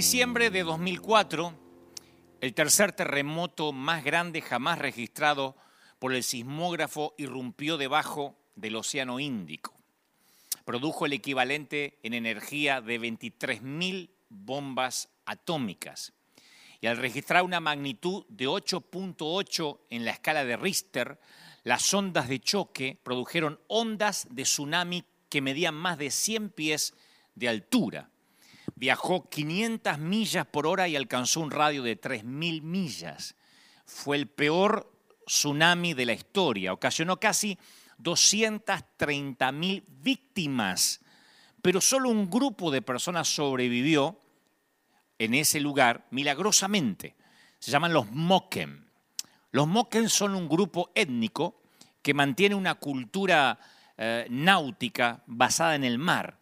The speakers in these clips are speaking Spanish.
diciembre de 2004, el tercer terremoto más grande jamás registrado por el sismógrafo irrumpió debajo del Océano Índico. Produjo el equivalente en energía de 23.000 bombas atómicas. Y al registrar una magnitud de 8.8 en la escala de Richter, las ondas de choque produjeron ondas de tsunami que medían más de 100 pies de altura. Viajó 500 millas por hora y alcanzó un radio de 3.000 millas. Fue el peor tsunami de la historia. Ocasionó casi 230.000 víctimas, pero solo un grupo de personas sobrevivió en ese lugar milagrosamente. Se llaman los Moken. Los Moken son un grupo étnico que mantiene una cultura eh, náutica basada en el mar.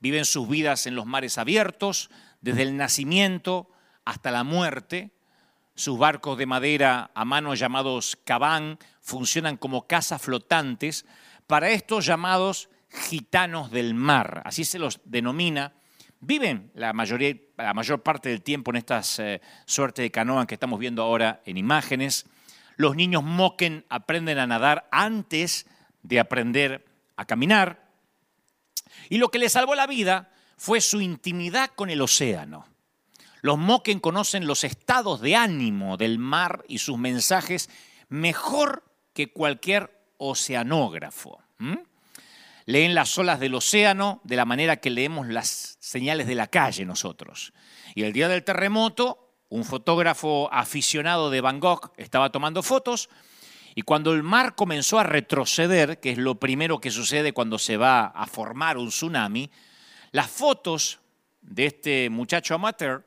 Viven sus vidas en los mares abiertos, desde el nacimiento hasta la muerte. Sus barcos de madera a mano llamados cabán funcionan como casas flotantes para estos llamados gitanos del mar, así se los denomina viven la, mayoría, la mayor parte del tiempo en estas eh, suertes de canoa que estamos viendo ahora en imágenes. Los niños moquen aprenden a nadar antes de aprender a caminar. Y lo que les salvó la vida fue su intimidad con el océano. Los moquen conocen los estados de ánimo del mar y sus mensajes mejor que cualquier oceanógrafo leen las olas del océano de la manera que leemos las señales de la calle nosotros. Y el día del terremoto, un fotógrafo aficionado de Van Gogh estaba tomando fotos y cuando el mar comenzó a retroceder, que es lo primero que sucede cuando se va a formar un tsunami, las fotos de este muchacho amateur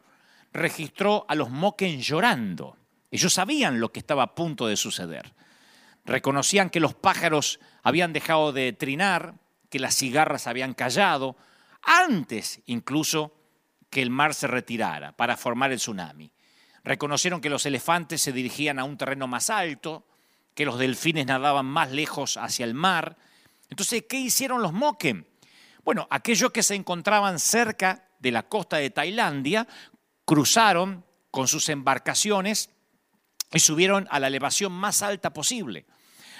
registró a los Moken llorando. Ellos sabían lo que estaba a punto de suceder. Reconocían que los pájaros habían dejado de trinar, que las cigarras habían callado, antes incluso que el mar se retirara para formar el tsunami. Reconocieron que los elefantes se dirigían a un terreno más alto, que los delfines nadaban más lejos hacia el mar. Entonces, ¿qué hicieron los moken? Bueno, aquellos que se encontraban cerca de la costa de Tailandia cruzaron con sus embarcaciones y subieron a la elevación más alta posible.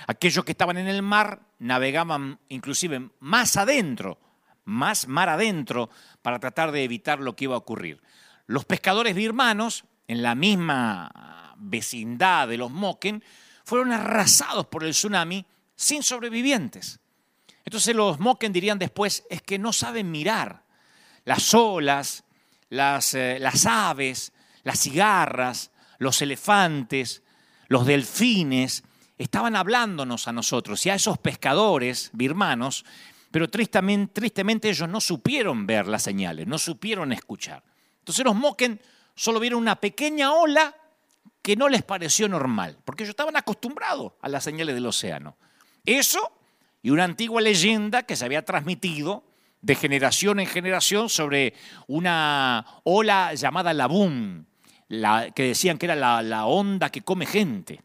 Aquellos que estaban en el mar navegaban inclusive más adentro, más mar adentro, para tratar de evitar lo que iba a ocurrir. Los pescadores birmanos, en la misma vecindad de los Moken, fueron arrasados por el tsunami sin sobrevivientes. Entonces los Moken dirían después, es que no saben mirar. Las olas, las, eh, las aves, las cigarras, los elefantes, los delfines, estaban hablándonos a nosotros y a esos pescadores birmanos, pero tristemente, tristemente ellos no supieron ver las señales, no supieron escuchar. Entonces los Moken solo vieron una pequeña ola que no les pareció normal, porque ellos estaban acostumbrados a las señales del océano. Eso y una antigua leyenda que se había transmitido de generación en generación sobre una ola llamada Labún, la, que decían que era la, la onda que come gente.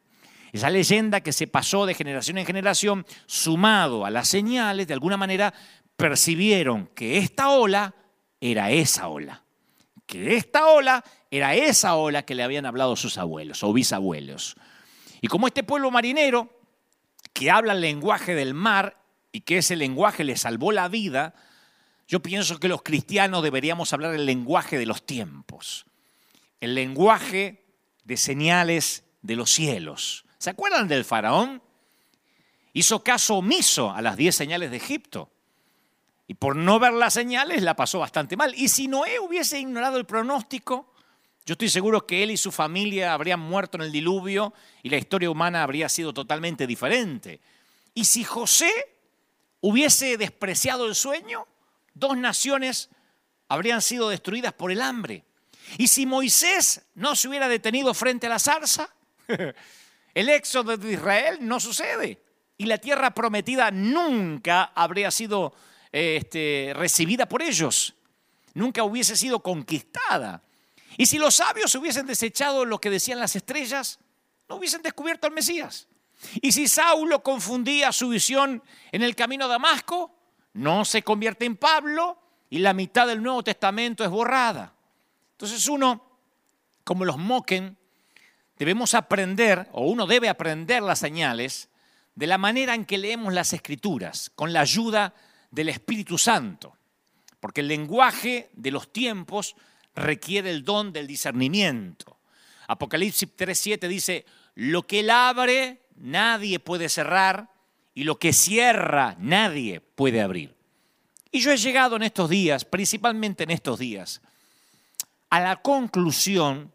Esa leyenda que se pasó de generación en generación, sumado a las señales, de alguna manera percibieron que esta ola era esa ola. Que esta ola era esa ola que le habían hablado sus abuelos o bisabuelos. Y como este pueblo marinero, que habla el lenguaje del mar y que ese lenguaje le salvó la vida, yo pienso que los cristianos deberíamos hablar el lenguaje de los tiempos, el lenguaje de señales de los cielos. ¿Se acuerdan del faraón? Hizo caso omiso a las diez señales de Egipto. Y por no ver las señales la pasó bastante mal. Y si Noé hubiese ignorado el pronóstico, yo estoy seguro que él y su familia habrían muerto en el diluvio y la historia humana habría sido totalmente diferente. Y si José hubiese despreciado el sueño, dos naciones habrían sido destruidas por el hambre. Y si Moisés no se hubiera detenido frente a la zarza, El éxodo de Israel no sucede y la tierra prometida nunca habría sido este, recibida por ellos, nunca hubiese sido conquistada. Y si los sabios hubiesen desechado lo que decían las estrellas, no hubiesen descubierto al Mesías. Y si Saulo confundía su visión en el camino a Damasco, no se convierte en Pablo y la mitad del Nuevo Testamento es borrada. Entonces uno, como los moquen, debemos aprender, o uno debe aprender las señales de la manera en que leemos las escrituras, con la ayuda del Espíritu Santo. Porque el lenguaje de los tiempos requiere el don del discernimiento. Apocalipsis 3.7 dice, lo que él abre, nadie puede cerrar, y lo que cierra, nadie puede abrir. Y yo he llegado en estos días, principalmente en estos días, a la conclusión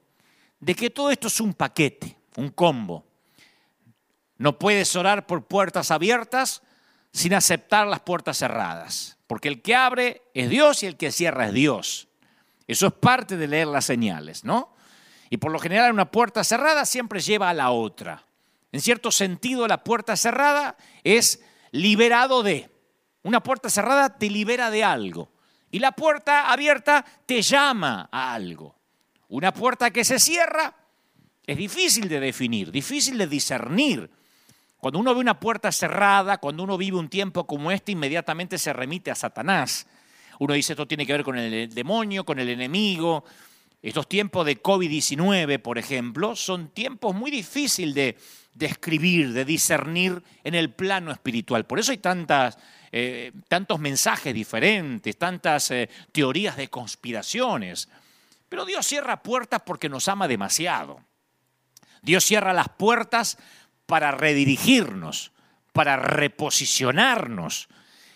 de que todo esto es un paquete, un combo. No puedes orar por puertas abiertas sin aceptar las puertas cerradas, porque el que abre es Dios y el que cierra es Dios. Eso es parte de leer las señales, ¿no? Y por lo general una puerta cerrada siempre lleva a la otra. En cierto sentido, la puerta cerrada es liberado de. Una puerta cerrada te libera de algo. Y la puerta abierta te llama a algo. Una puerta que se cierra es difícil de definir, difícil de discernir. Cuando uno ve una puerta cerrada, cuando uno vive un tiempo como este, inmediatamente se remite a Satanás. Uno dice esto tiene que ver con el demonio, con el enemigo. Estos tiempos de COVID-19, por ejemplo, son tiempos muy difíciles de describir, de discernir en el plano espiritual. Por eso hay tantas eh, tantos mensajes diferentes, tantas eh, teorías de conspiraciones. Pero Dios cierra puertas porque nos ama demasiado. Dios cierra las puertas para redirigirnos, para reposicionarnos.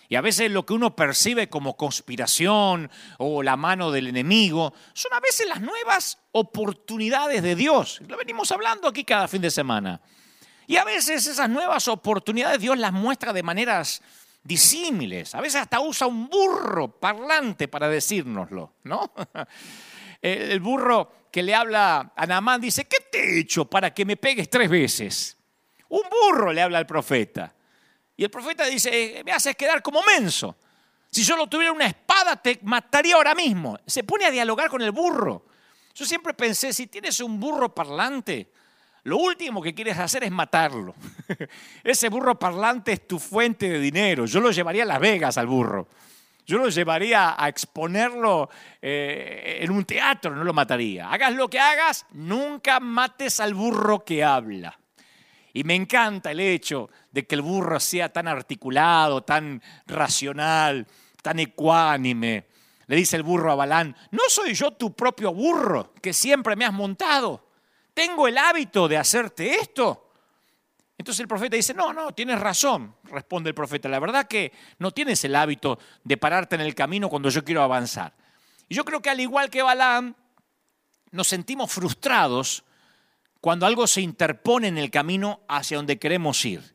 Y a veces lo que uno percibe como conspiración o la mano del enemigo son a veces las nuevas oportunidades de Dios. Lo venimos hablando aquí cada fin de semana. Y a veces esas nuevas oportunidades Dios las muestra de maneras disímiles. A veces hasta usa un burro parlante para decírnoslo, ¿no? El burro que le habla a Namán dice, ¿qué te he hecho para que me pegues tres veces? Un burro le habla al profeta. Y el profeta dice, me haces quedar como menso. Si solo tuviera una espada te mataría ahora mismo. Se pone a dialogar con el burro. Yo siempre pensé, si tienes un burro parlante, lo último que quieres hacer es matarlo. Ese burro parlante es tu fuente de dinero. Yo lo llevaría a Las Vegas al burro. Yo lo llevaría a exponerlo eh, en un teatro, no lo mataría. Hagas lo que hagas, nunca mates al burro que habla. Y me encanta el hecho de que el burro sea tan articulado, tan racional, tan ecuánime. Le dice el burro a Balán, ¿no soy yo tu propio burro que siempre me has montado? tengo el hábito de hacerte esto. Entonces el profeta dice, no, no, tienes razón, responde el profeta, la verdad que no tienes el hábito de pararte en el camino cuando yo quiero avanzar. Y yo creo que al igual que Balaam, nos sentimos frustrados cuando algo se interpone en el camino hacia donde queremos ir.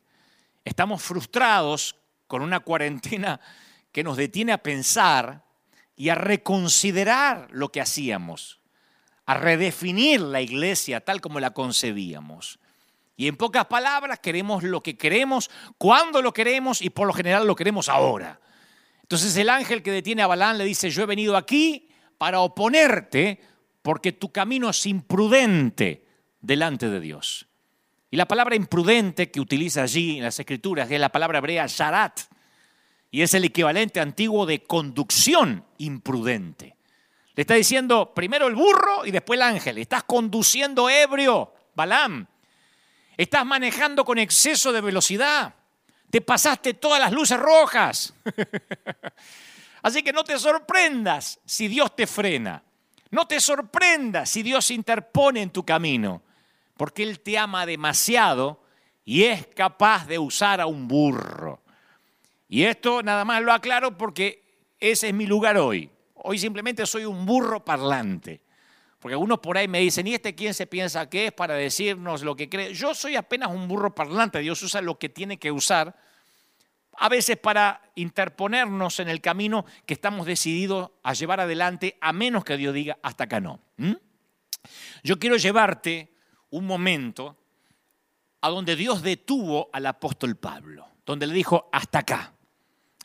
Estamos frustrados con una cuarentena que nos detiene a pensar y a reconsiderar lo que hacíamos a redefinir la iglesia tal como la concebíamos. Y en pocas palabras, queremos lo que queremos, cuando lo queremos y por lo general lo queremos ahora. Entonces el ángel que detiene a Balán le dice, yo he venido aquí para oponerte porque tu camino es imprudente delante de Dios. Y la palabra imprudente que utiliza allí en las escrituras es la palabra hebrea sharat, y es el equivalente antiguo de conducción imprudente. Le está diciendo primero el burro y después el ángel. Estás conduciendo ebrio, Balaam. Estás manejando con exceso de velocidad. Te pasaste todas las luces rojas. Así que no te sorprendas si Dios te frena. No te sorprendas si Dios interpone en tu camino. Porque Él te ama demasiado y es capaz de usar a un burro. Y esto nada más lo aclaro porque ese es mi lugar hoy. Hoy simplemente soy un burro parlante. Porque algunos por ahí me dicen, ¿y este quién se piensa que es para decirnos lo que cree? Yo soy apenas un burro parlante. Dios usa lo que tiene que usar, a veces para interponernos en el camino que estamos decididos a llevar adelante, a menos que Dios diga, hasta acá no. Yo quiero llevarte un momento a donde Dios detuvo al apóstol Pablo, donde le dijo, hasta acá,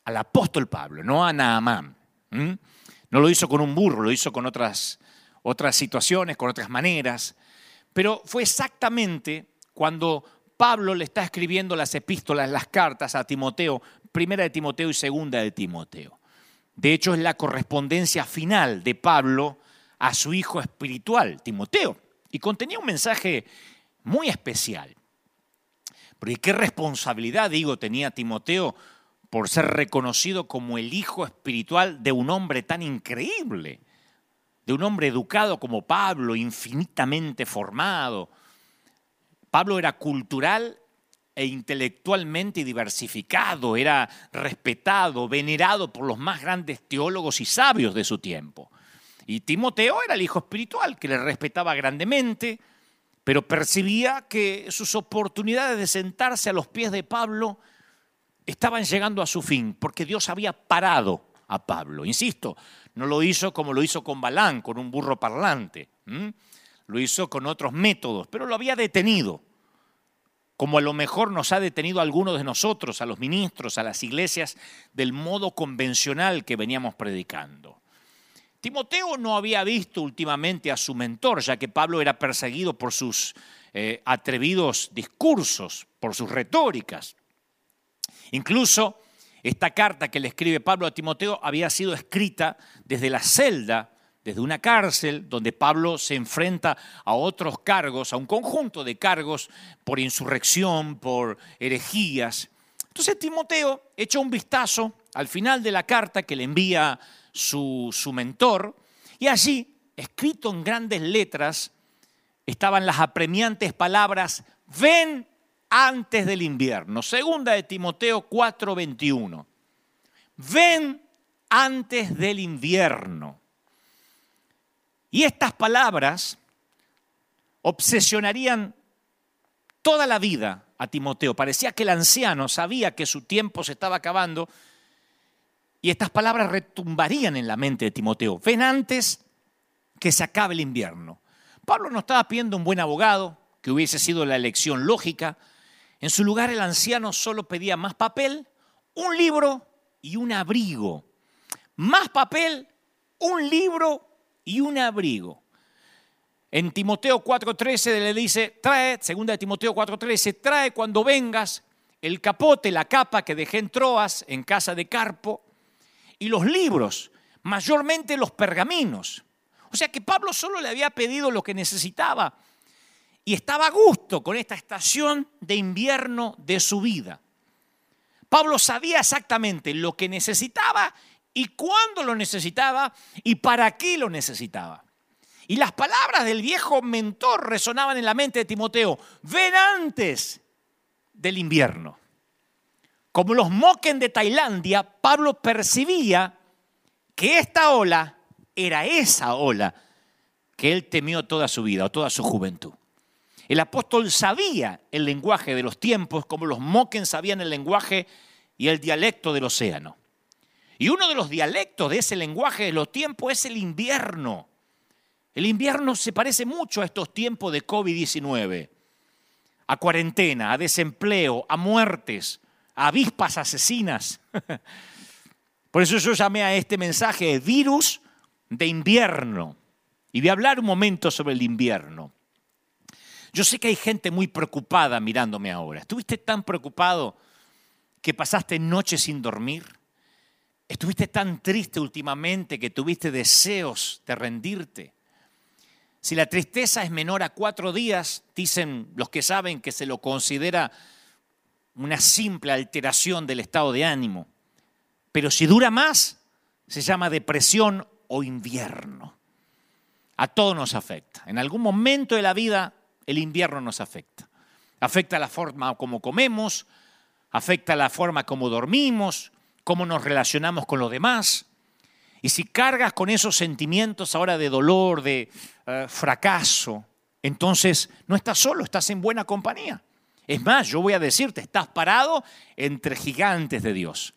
al apóstol Pablo, no a Naamán. No lo hizo con un burro, lo hizo con otras, otras situaciones, con otras maneras. Pero fue exactamente cuando Pablo le está escribiendo las epístolas, las cartas a Timoteo, primera de Timoteo y segunda de Timoteo. De hecho, es la correspondencia final de Pablo a su hijo espiritual, Timoteo, y contenía un mensaje muy especial. Porque qué responsabilidad, digo, tenía Timoteo por ser reconocido como el hijo espiritual de un hombre tan increíble, de un hombre educado como Pablo, infinitamente formado. Pablo era cultural e intelectualmente diversificado, era respetado, venerado por los más grandes teólogos y sabios de su tiempo. Y Timoteo era el hijo espiritual que le respetaba grandemente, pero percibía que sus oportunidades de sentarse a los pies de Pablo estaban llegando a su fin, porque Dios había parado a Pablo. Insisto, no lo hizo como lo hizo con Balán, con un burro parlante. Lo hizo con otros métodos, pero lo había detenido. Como a lo mejor nos ha detenido a algunos de nosotros, a los ministros, a las iglesias, del modo convencional que veníamos predicando. Timoteo no había visto últimamente a su mentor, ya que Pablo era perseguido por sus eh, atrevidos discursos, por sus retóricas. Incluso esta carta que le escribe Pablo a Timoteo había sido escrita desde la celda, desde una cárcel, donde Pablo se enfrenta a otros cargos, a un conjunto de cargos por insurrección, por herejías. Entonces Timoteo echa un vistazo al final de la carta que le envía su, su mentor, y allí, escrito en grandes letras, estaban las apremiantes palabras, ven antes del invierno. Segunda de Timoteo 4:21. Ven antes del invierno. Y estas palabras obsesionarían toda la vida a Timoteo. Parecía que el anciano sabía que su tiempo se estaba acabando y estas palabras retumbarían en la mente de Timoteo. Ven antes que se acabe el invierno. Pablo no estaba pidiendo un buen abogado, que hubiese sido la elección lógica. En su lugar el anciano solo pedía más papel, un libro y un abrigo. Más papel, un libro y un abrigo. En Timoteo 4:13 le dice, trae, segunda de Timoteo 4:13, trae cuando vengas el capote, la capa que dejé en Troas, en casa de Carpo, y los libros, mayormente los pergaminos. O sea que Pablo solo le había pedido lo que necesitaba y estaba a gusto con esta estación de invierno de su vida. Pablo sabía exactamente lo que necesitaba y cuándo lo necesitaba y para qué lo necesitaba. Y las palabras del viejo mentor resonaban en la mente de Timoteo, ven antes del invierno. Como los moquen de Tailandia, Pablo percibía que esta ola era esa ola que él temió toda su vida o toda su juventud. El apóstol sabía el lenguaje de los tiempos como los moquen sabían el lenguaje y el dialecto del océano. Y uno de los dialectos de ese lenguaje de los tiempos es el invierno. El invierno se parece mucho a estos tiempos de COVID-19, a cuarentena, a desempleo, a muertes, avispas asesinas. Por eso yo llamé a este mensaje virus de invierno. Y voy a hablar un momento sobre el invierno. Yo sé que hay gente muy preocupada mirándome ahora. ¿Estuviste tan preocupado que pasaste noches sin dormir? ¿Estuviste tan triste últimamente que tuviste deseos de rendirte? Si la tristeza es menor a cuatro días, dicen los que saben que se lo considera una simple alteración del estado de ánimo. Pero si dura más, se llama depresión o invierno. A todos nos afecta. En algún momento de la vida el invierno nos afecta. Afecta la forma como comemos, afecta la forma como dormimos, cómo nos relacionamos con los demás. Y si cargas con esos sentimientos ahora de dolor, de eh, fracaso, entonces no estás solo, estás en buena compañía. Es más, yo voy a decirte, estás parado entre gigantes de Dios.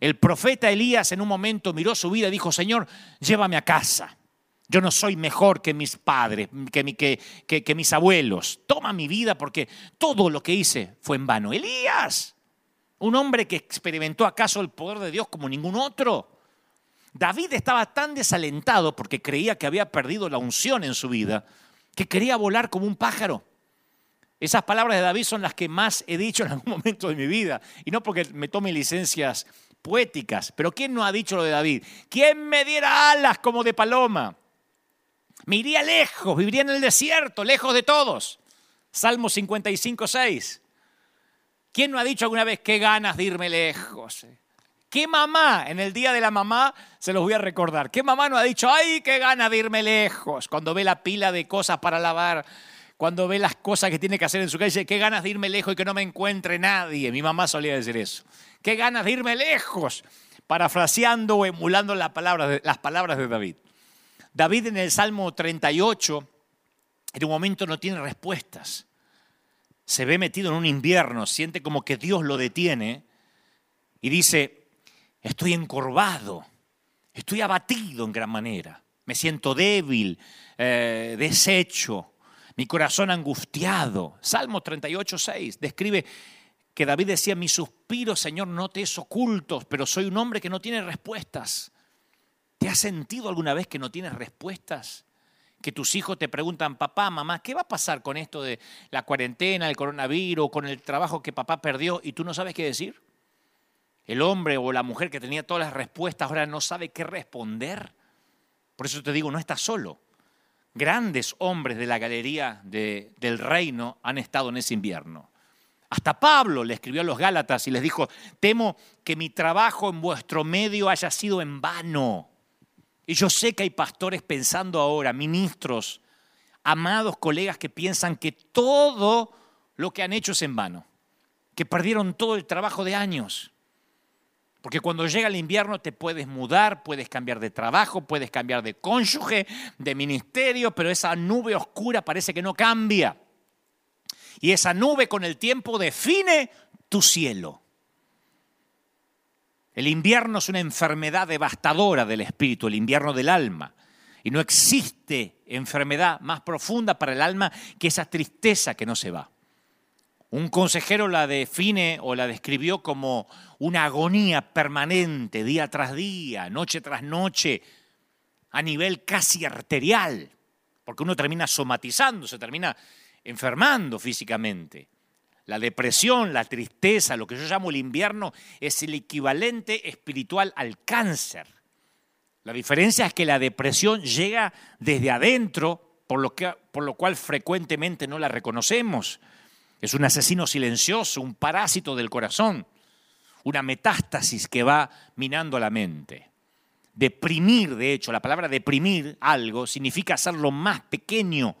El profeta Elías en un momento miró su vida y dijo, Señor, llévame a casa. Yo no soy mejor que mis padres, que, que, mis abuelos. Toma mi vida porque todo lo que hice fue en vano. Elías, un hombre que experimentó acaso el poder de Dios como ningún otro. David estaba tan desalentado porque creía que había perdido la unción en su vida, que quería volar como un pájaro. Esas palabras de David son las que más he dicho en algún momento de mi vida. Y no porque me tome licencias poéticas, pero ¿quién no ha dicho lo de David? ¿Quién me diera alas como de paloma? Me iría lejos, viviría en el desierto, lejos de todos. Salmo 55, 6. ¿Quién no ha dicho alguna vez qué ganas de irme lejos? ¿Qué mamá en el día de la mamá se los voy a recordar? ¿Qué mamá no ha dicho, ay, qué ganas de irme lejos? Cuando ve la pila de cosas para lavar, cuando ve las cosas que tiene que hacer en su dice, qué ganas de irme lejos y que no me encuentre nadie. Mi mamá solía decir eso. Qué ganas de irme lejos, parafraseando o emulando las palabras de, las palabras de David. David en el Salmo 38, en un momento no tiene respuestas. Se ve metido en un invierno, siente como que Dios lo detiene y dice, estoy encorvado, estoy abatido en gran manera, me siento débil, eh, deshecho, mi corazón angustiado. Salmo 38, 6 describe que David decía, mi suspiro, Señor, no te es ocultos, pero soy un hombre que no tiene respuestas. ¿Te has sentido alguna vez que no tienes respuestas? Que tus hijos te preguntan, papá, mamá, ¿qué va a pasar con esto de la cuarentena, el coronavirus, con el trabajo que papá perdió y tú no sabes qué decir? el hombre o la mujer que tenía todas las respuestas ahora no sabe qué responder. Por eso te digo, no estás solo. Grandes hombres de la galería del reino han estado en ese invierno. Hasta Pablo le escribió a los Gálatas y les dijo, temo que mi trabajo en vuestro medio haya sido en vano. Y yo sé que hay pastores pensando ahora, ministros, amados colegas que piensan que todo lo que han hecho es en vano, que perdieron todo el trabajo de años. Porque cuando llega el invierno te puedes mudar, puedes cambiar de trabajo, puedes cambiar de cónyuge, de ministerio, pero esa nube oscura parece que no cambia. Y esa nube con el tiempo define tu cielo. El invierno es una enfermedad devastadora del espíritu, el invierno del alma. Y no existe enfermedad más profunda para el alma que esa tristeza que no se va. Un consejero la define o la describió como una agonía permanente, día tras día, noche tras noche, a nivel casi arterial, porque uno termina somatizando, se termina enfermando físicamente. La depresión, la tristeza, lo que yo llamo el invierno, es el equivalente espiritual al cáncer. La diferencia es que la depresión llega desde adentro, por lo, que, por lo cual frecuentemente no la reconocemos. Es un asesino silencioso, un parásito del corazón, una metástasis que va minando la mente. Deprimir, de hecho, la palabra deprimir algo significa hacerlo más pequeño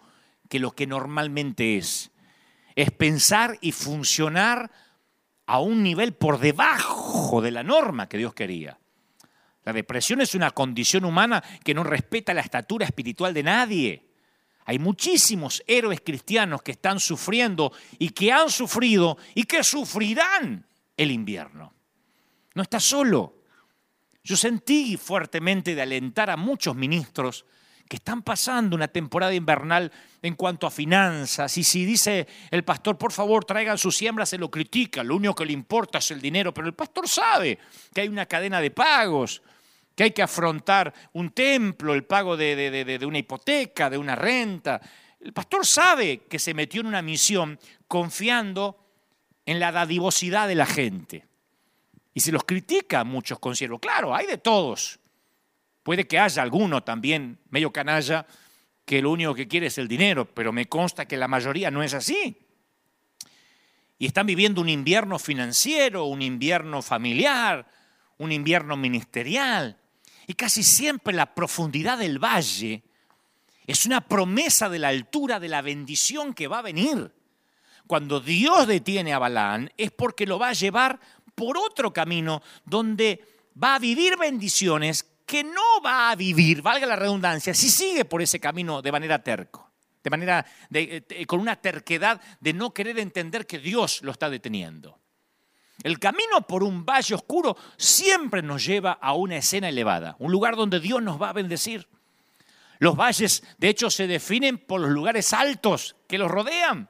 que lo que normalmente es. Es pensar y funcionar a un nivel por debajo de la norma que Dios quería. La depresión es una condición humana que no respeta la estatura espiritual de nadie. Hay muchísimos héroes cristianos que están sufriendo y que han sufrido y que sufrirán el invierno. No está solo. Yo sentí fuertemente de alentar a muchos ministros que están pasando una temporada invernal en cuanto a finanzas. Y si dice el pastor, por favor, traigan su siembra, se lo critica. Lo único que le importa es el dinero. Pero el pastor sabe que hay una cadena de pagos que hay que afrontar un templo, el pago de, una hipoteca, de una renta. El pastor sabe que se metió en una misión confiando en la dadivosidad de la gente. Y se los critica a muchos conciervos. Claro, hay de todos. Puede que haya alguno también, medio canalla, que lo único que quiere es el dinero, pero me consta que la mayoría no es así. Y están viviendo un invierno financiero, un invierno familiar, un invierno ministerial. Y casi siempre la profundidad del valle es una promesa de la altura de la bendición que va a venir. Cuando Dios detiene a Balaán es porque lo va a llevar por otro camino donde va a vivir bendiciones que no va a vivir, valga la redundancia, si sigue por ese camino de manera terco, de manera eh, con una terquedad de no querer entender que Dios lo está deteniendo. El camino por un valle oscuro siempre nos lleva a una escena elevada, un lugar donde Dios nos va a bendecir. Los valles, de hecho, se definen por los lugares altos que los rodean.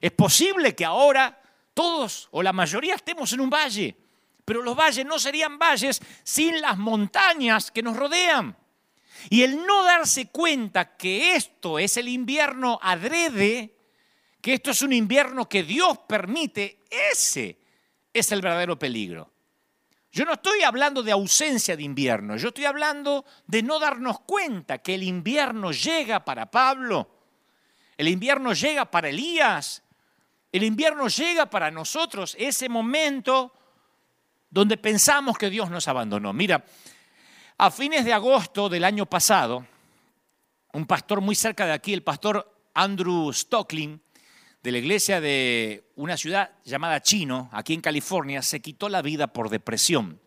Es posible que ahora todos o la mayoría estemos en un valle, pero los valles no serían valles sin las montañas que nos rodean. Y el no darse cuenta que esto es el invierno adrede, que esto es un invierno que Dios permite, ese es el verdadero peligro. Yo no estoy hablando de ausencia de invierno, yo estoy hablando de no darnos cuenta que el invierno llega para Pablo, el invierno llega para Elías, el invierno llega para nosotros, ese momento donde pensamos que Dios nos abandonó. Mira, a fines de agosto del año pasado, un pastor muy cerca de aquí, el pastor Andrew Stocklin, de la iglesia de una ciudad llamada Chino, aquí en California, se quitó la vida por depresión.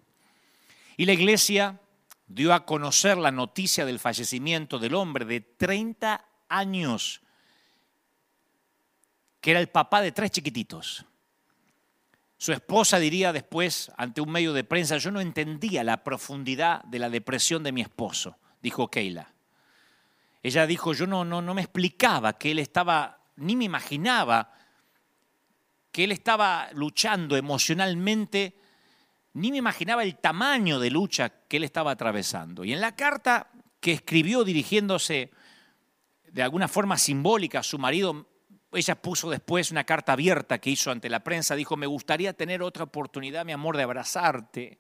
Y la iglesia dio a conocer la noticia del fallecimiento del hombre de 30 años, que era el papá de tres chiquititos. Su esposa diría después, ante un medio de prensa, yo no entendía la profundidad de la depresión de mi esposo, dijo Keila. Ella dijo, yo no, no, no me explicaba que él estaba ni me imaginaba que él estaba luchando emocionalmente, ni me imaginaba el tamaño de lucha que él estaba atravesando. Y en la carta que escribió dirigiéndose de alguna forma simbólica a su marido, ella puso después una carta abierta que hizo ante la prensa, dijo, me gustaría tener otra oportunidad, mi amor, de abrazarte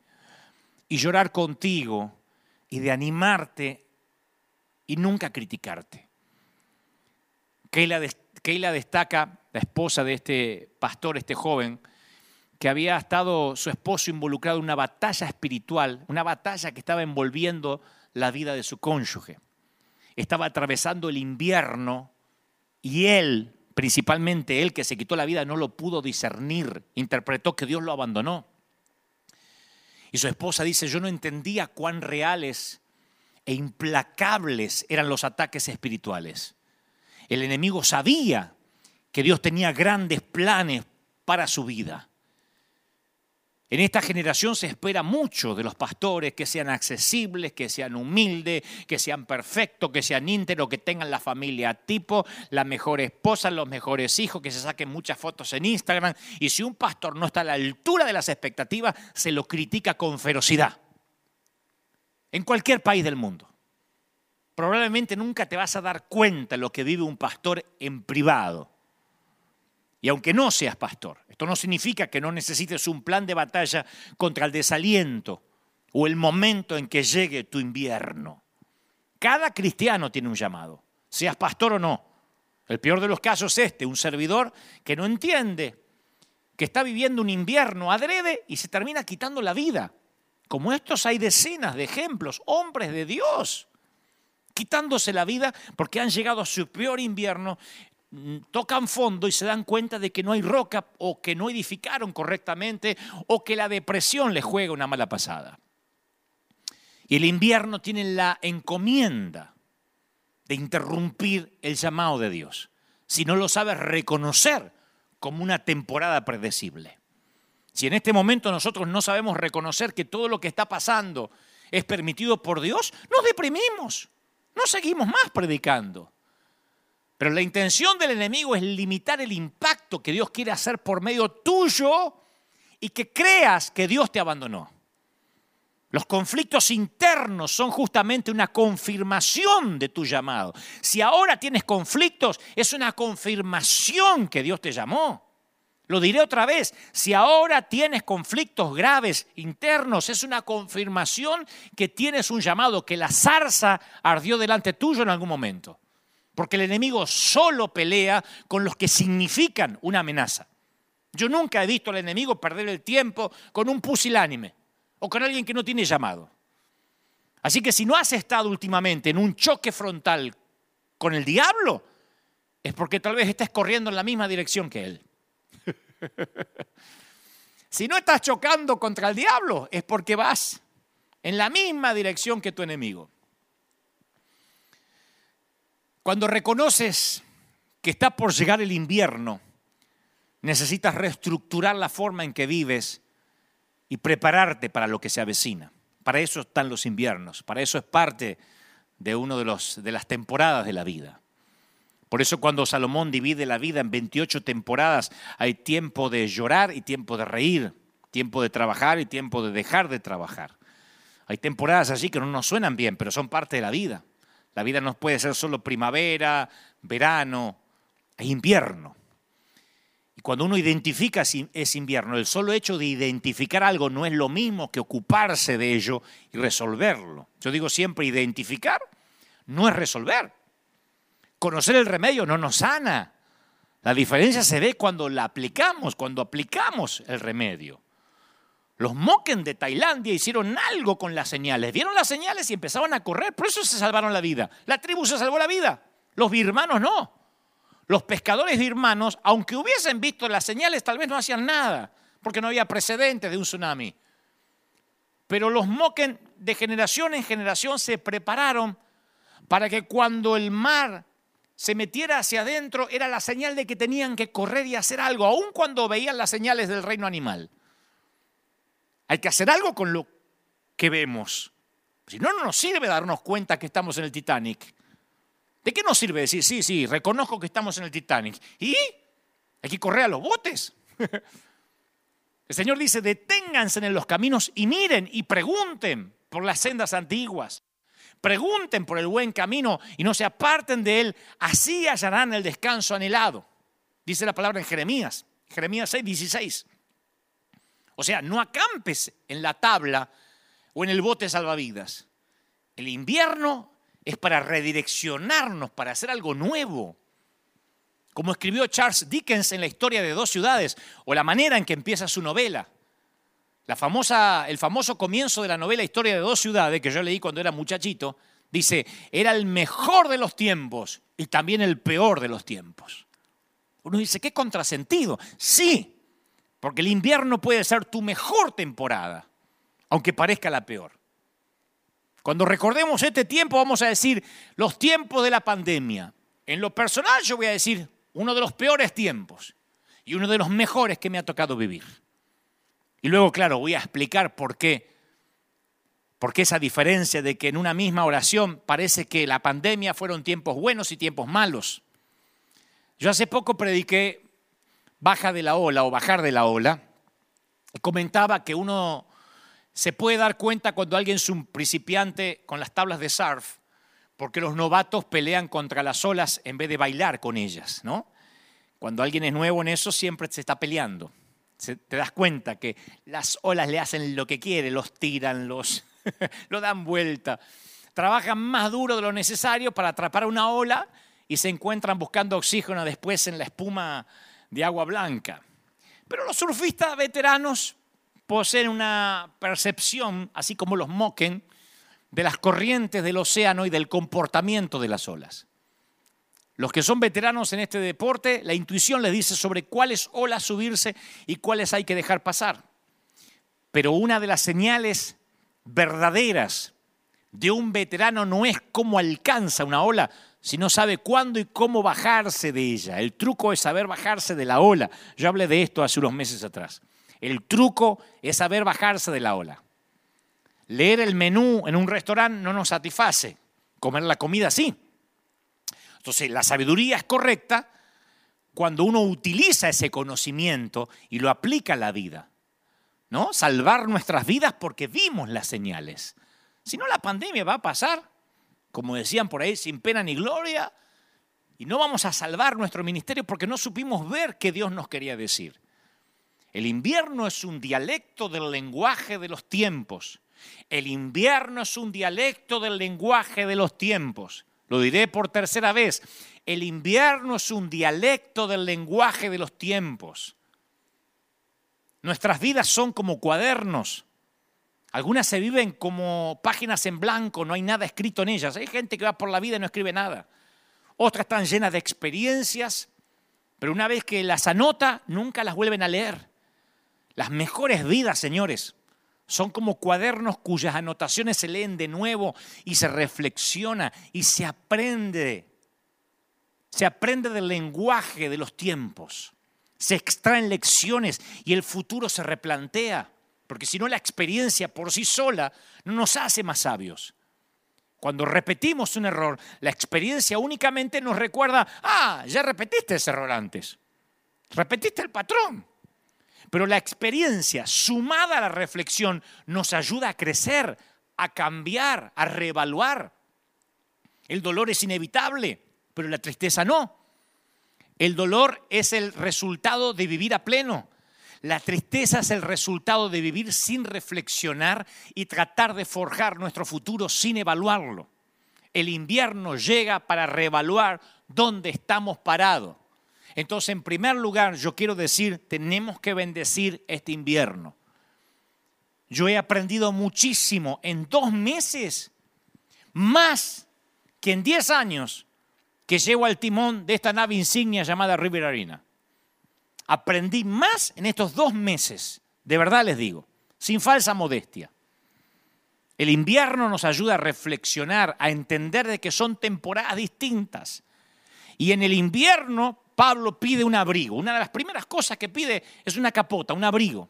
y llorar contigo y de animarte y nunca criticarte. Keila Keila destaca, la esposa de este pastor, este joven, que había estado su esposo involucrado en una batalla espiritual, una batalla que estaba envolviendo la vida de su cónyuge. Estaba atravesando el invierno y él, principalmente él que se quitó la vida, no lo pudo discernir, interpretó que Dios lo abandonó. Y su esposa dice, yo no entendía cuán reales e implacables eran los ataques espirituales. El enemigo sabía que Dios tenía grandes planes para su vida. En esta generación se espera mucho de los pastores, que sean accesibles, que sean humildes, que sean perfectos, que sean íntegros, que tengan la familia tipo, la mejor esposa, los mejores hijos, que se saquen muchas fotos en Instagram. Y si un pastor no está a la altura de las expectativas, se lo critica con ferocidad. En cualquier país del mundo probablemente nunca te vas a dar cuenta lo que vive un pastor en privado. Y aunque no seas pastor, esto no significa que no necesites un plan de batalla contra el desaliento o el momento en que llegue tu invierno. Cada cristiano tiene un llamado, seas pastor o no. El peor de los casos es este, un servidor que no entiende, que está viviendo un invierno adrede y se termina quitando la vida. Como estos hay decenas de ejemplos, hombres de Dios quitándose la vida porque han llegado a su peor invierno, mm, tocan fondo y se dan cuenta de que no hay roca o que no edificaron correctamente o que la depresión les juega una mala pasada. Y el invierno tiene la encomienda de interrumpir el llamado de Dios, si no lo sabes reconocer como una temporada predecible. Si en este momento nosotros no sabemos reconocer que todo lo que está pasando es permitido por Dios, nos deprimimos. No seguimos más predicando. Pero la intención del enemigo es limitar el impacto que Dios quiere hacer por medio tuyo y que creas que Dios te abandonó. Los conflictos internos son justamente una confirmación de tu llamado. Si ahora tienes conflictos, es una confirmación que Dios te llamó. Lo diré otra vez, si ahora tienes conflictos graves internos, es una confirmación que tienes un llamado, que la zarza ardió delante tuyo en algún momento. Porque el enemigo solo pelea con los que significan una amenaza. Yo nunca he visto al enemigo perder el tiempo con un pusilánime o con alguien que no tiene llamado. Así que si no has estado últimamente en un choque frontal con el diablo, es porque tal vez estés corriendo en la misma dirección que él. si no estás chocando contra el diablo, es porque vas en la misma dirección que tu enemigo. Cuando reconoces que está por llegar el invierno, necesitas reestructurar la forma en que vives y prepararte para lo que se avecina. Para eso están los inviernos, para eso es parte de una de, de las temporadas de la vida. Por eso cuando Salomón divide la vida en 28 temporadas, hay tiempo de llorar y tiempo de reír, tiempo de trabajar y tiempo de dejar de trabajar. Hay temporadas así que no nos suenan bien, pero son parte de la vida. La vida no puede ser solo primavera, verano e invierno. Y cuando uno identifica si es invierno, el solo hecho de identificar algo no es lo mismo que ocuparse de ello y resolverlo. Yo digo siempre, identificar no es resolver. Conocer el remedio no nos sana. La diferencia se ve cuando la aplicamos, cuando aplicamos el remedio. Los Moken de Tailandia hicieron algo con las señales. Vieron las señales y empezaban a correr. Por eso se salvaron la vida. La tribu se salvó la vida. Los birmanos no. Los pescadores birmanos, aunque hubiesen visto las señales, tal vez no hacían nada, porque no había precedentes de un tsunami. Pero los Moken de generación en generación se prepararon para que cuando el mar se metiera hacia adentro era la señal de que tenían que correr y hacer algo, aun cuando veían las señales del reino animal. Hay que hacer algo con lo que vemos. Si no, no nos sirve darnos cuenta que estamos en el Titanic. ¿De qué nos sirve decir, sí, sí, reconozco que estamos en el Titanic? ¿Y? Hay que correr a los botes. El Señor dice, deténganse en los caminos y miren y pregunten por las sendas antiguas. Pregunten por el buen camino y no se aparten de él. Así hallarán el descanso anhelado. Dice la palabra en Jeremías, Jeremías 6, 16. O sea, no acampes en la tabla o en el bote salvavidas. El invierno es para redireccionarnos, para hacer algo nuevo. Como escribió Charles Dickens en la historia de dos ciudades, o la manera en que empieza su novela. La famosa, el famoso comienzo de la novela Historia de dos ciudades, que yo leí cuando era muchachito, dice, era el mejor de los tiempos y también el peor de los tiempos. Uno dice, qué contrasentido. Sí, porque el invierno puede ser tu mejor temporada, aunque parezca la peor. Cuando recordemos este tiempo vamos a decir los tiempos de la pandemia. En lo personal yo voy a decir uno de los peores tiempos y uno de los mejores que me ha tocado vivir. Y luego, claro, voy a explicar por qué. Por qué esa diferencia de que en una misma oración parece que la pandemia fueron tiempos buenos y tiempos malos. Yo hace poco prediqué baja de la ola o bajar de la ola y comentaba que uno se puede dar cuenta cuando alguien es un principiante con las tablas de surf, porque los novatos pelean contra las olas en vez de bailar con ellas, ¿no? Cuando alguien es nuevo en eso, siempre se está peleando. Te das cuenta que las olas le hacen lo que quiere, los tiran, los lo dan vuelta. Trabajan más duro de lo necesario para atrapar una ola y se encuentran buscando oxígeno después en la espuma de agua blanca. Pero los surfistas veteranos poseen una percepción, así como los moquen, de las corrientes del océano y del comportamiento de las olas. Los que son veteranos en este deporte, la intuición les dice sobre cuáles olas subirse y cuáles hay que dejar pasar. Pero una de las señales verdaderas de un veterano no es cómo alcanza una ola, sino sabe cuándo y cómo bajarse de ella. El truco es saber bajarse de la ola. Yo hablé de esto hace unos meses atrás. El truco es saber bajarse de la ola. Leer el menú en un restaurante no nos satisface, comer la comida sí. Entonces, la sabiduría es correcta cuando uno utiliza ese conocimiento y lo aplica a la vida. ¿No? Salvar nuestras vidas porque vimos las señales. Si no, la pandemia va a pasar, como decían por ahí, sin pena ni gloria, y no vamos a salvar nuestro ministerio porque no supimos ver qué Dios nos quería decir. El invierno es un dialecto del lenguaje de los tiempos. El invierno es un dialecto del lenguaje de los tiempos. Lo diré por tercera vez. El invierno es un dialecto del lenguaje de los tiempos. Nuestras vidas son como cuadernos. Algunas se viven como páginas en blanco, no hay nada escrito en ellas. Hay gente que va por la vida y no escribe nada. Otras están llenas de experiencias, pero una vez que las anota, nunca las vuelven a leer. Las mejores vidas, señores, son como cuadernos cuyas anotaciones se leen de nuevo y se reflexiona y se aprende. Se aprende del lenguaje de los tiempos. Se extraen lecciones y el futuro se replantea. Porque si no, la experiencia por sí sola no nos hace más sabios. Cuando repetimos un error, la experiencia únicamente nos recuerda, ah, ya repetiste ese error antes. Repetiste el patrón. Pero la experiencia sumada a la reflexión nos ayuda a crecer, a cambiar, a reevaluar. El dolor es inevitable, pero la tristeza no. El dolor es el resultado de vivir a pleno. La tristeza es el resultado de vivir sin reflexionar y tratar de forjar nuestro futuro sin evaluarlo. El invierno llega para reevaluar dónde estamos parados. Entonces, en primer lugar, yo quiero decir, tenemos que bendecir este invierno. Yo he aprendido muchísimo en dos meses, más que en diez años que llevo al timón de esta nave insignia llamada River Arena. Aprendí más en estos dos meses, de verdad les digo, sin falsa modestia. El invierno nos ayuda a reflexionar, a entender de que son temporadas distintas. Y en el invierno Pablo pide un abrigo. Una de las primeras cosas que pide es una capota, un abrigo.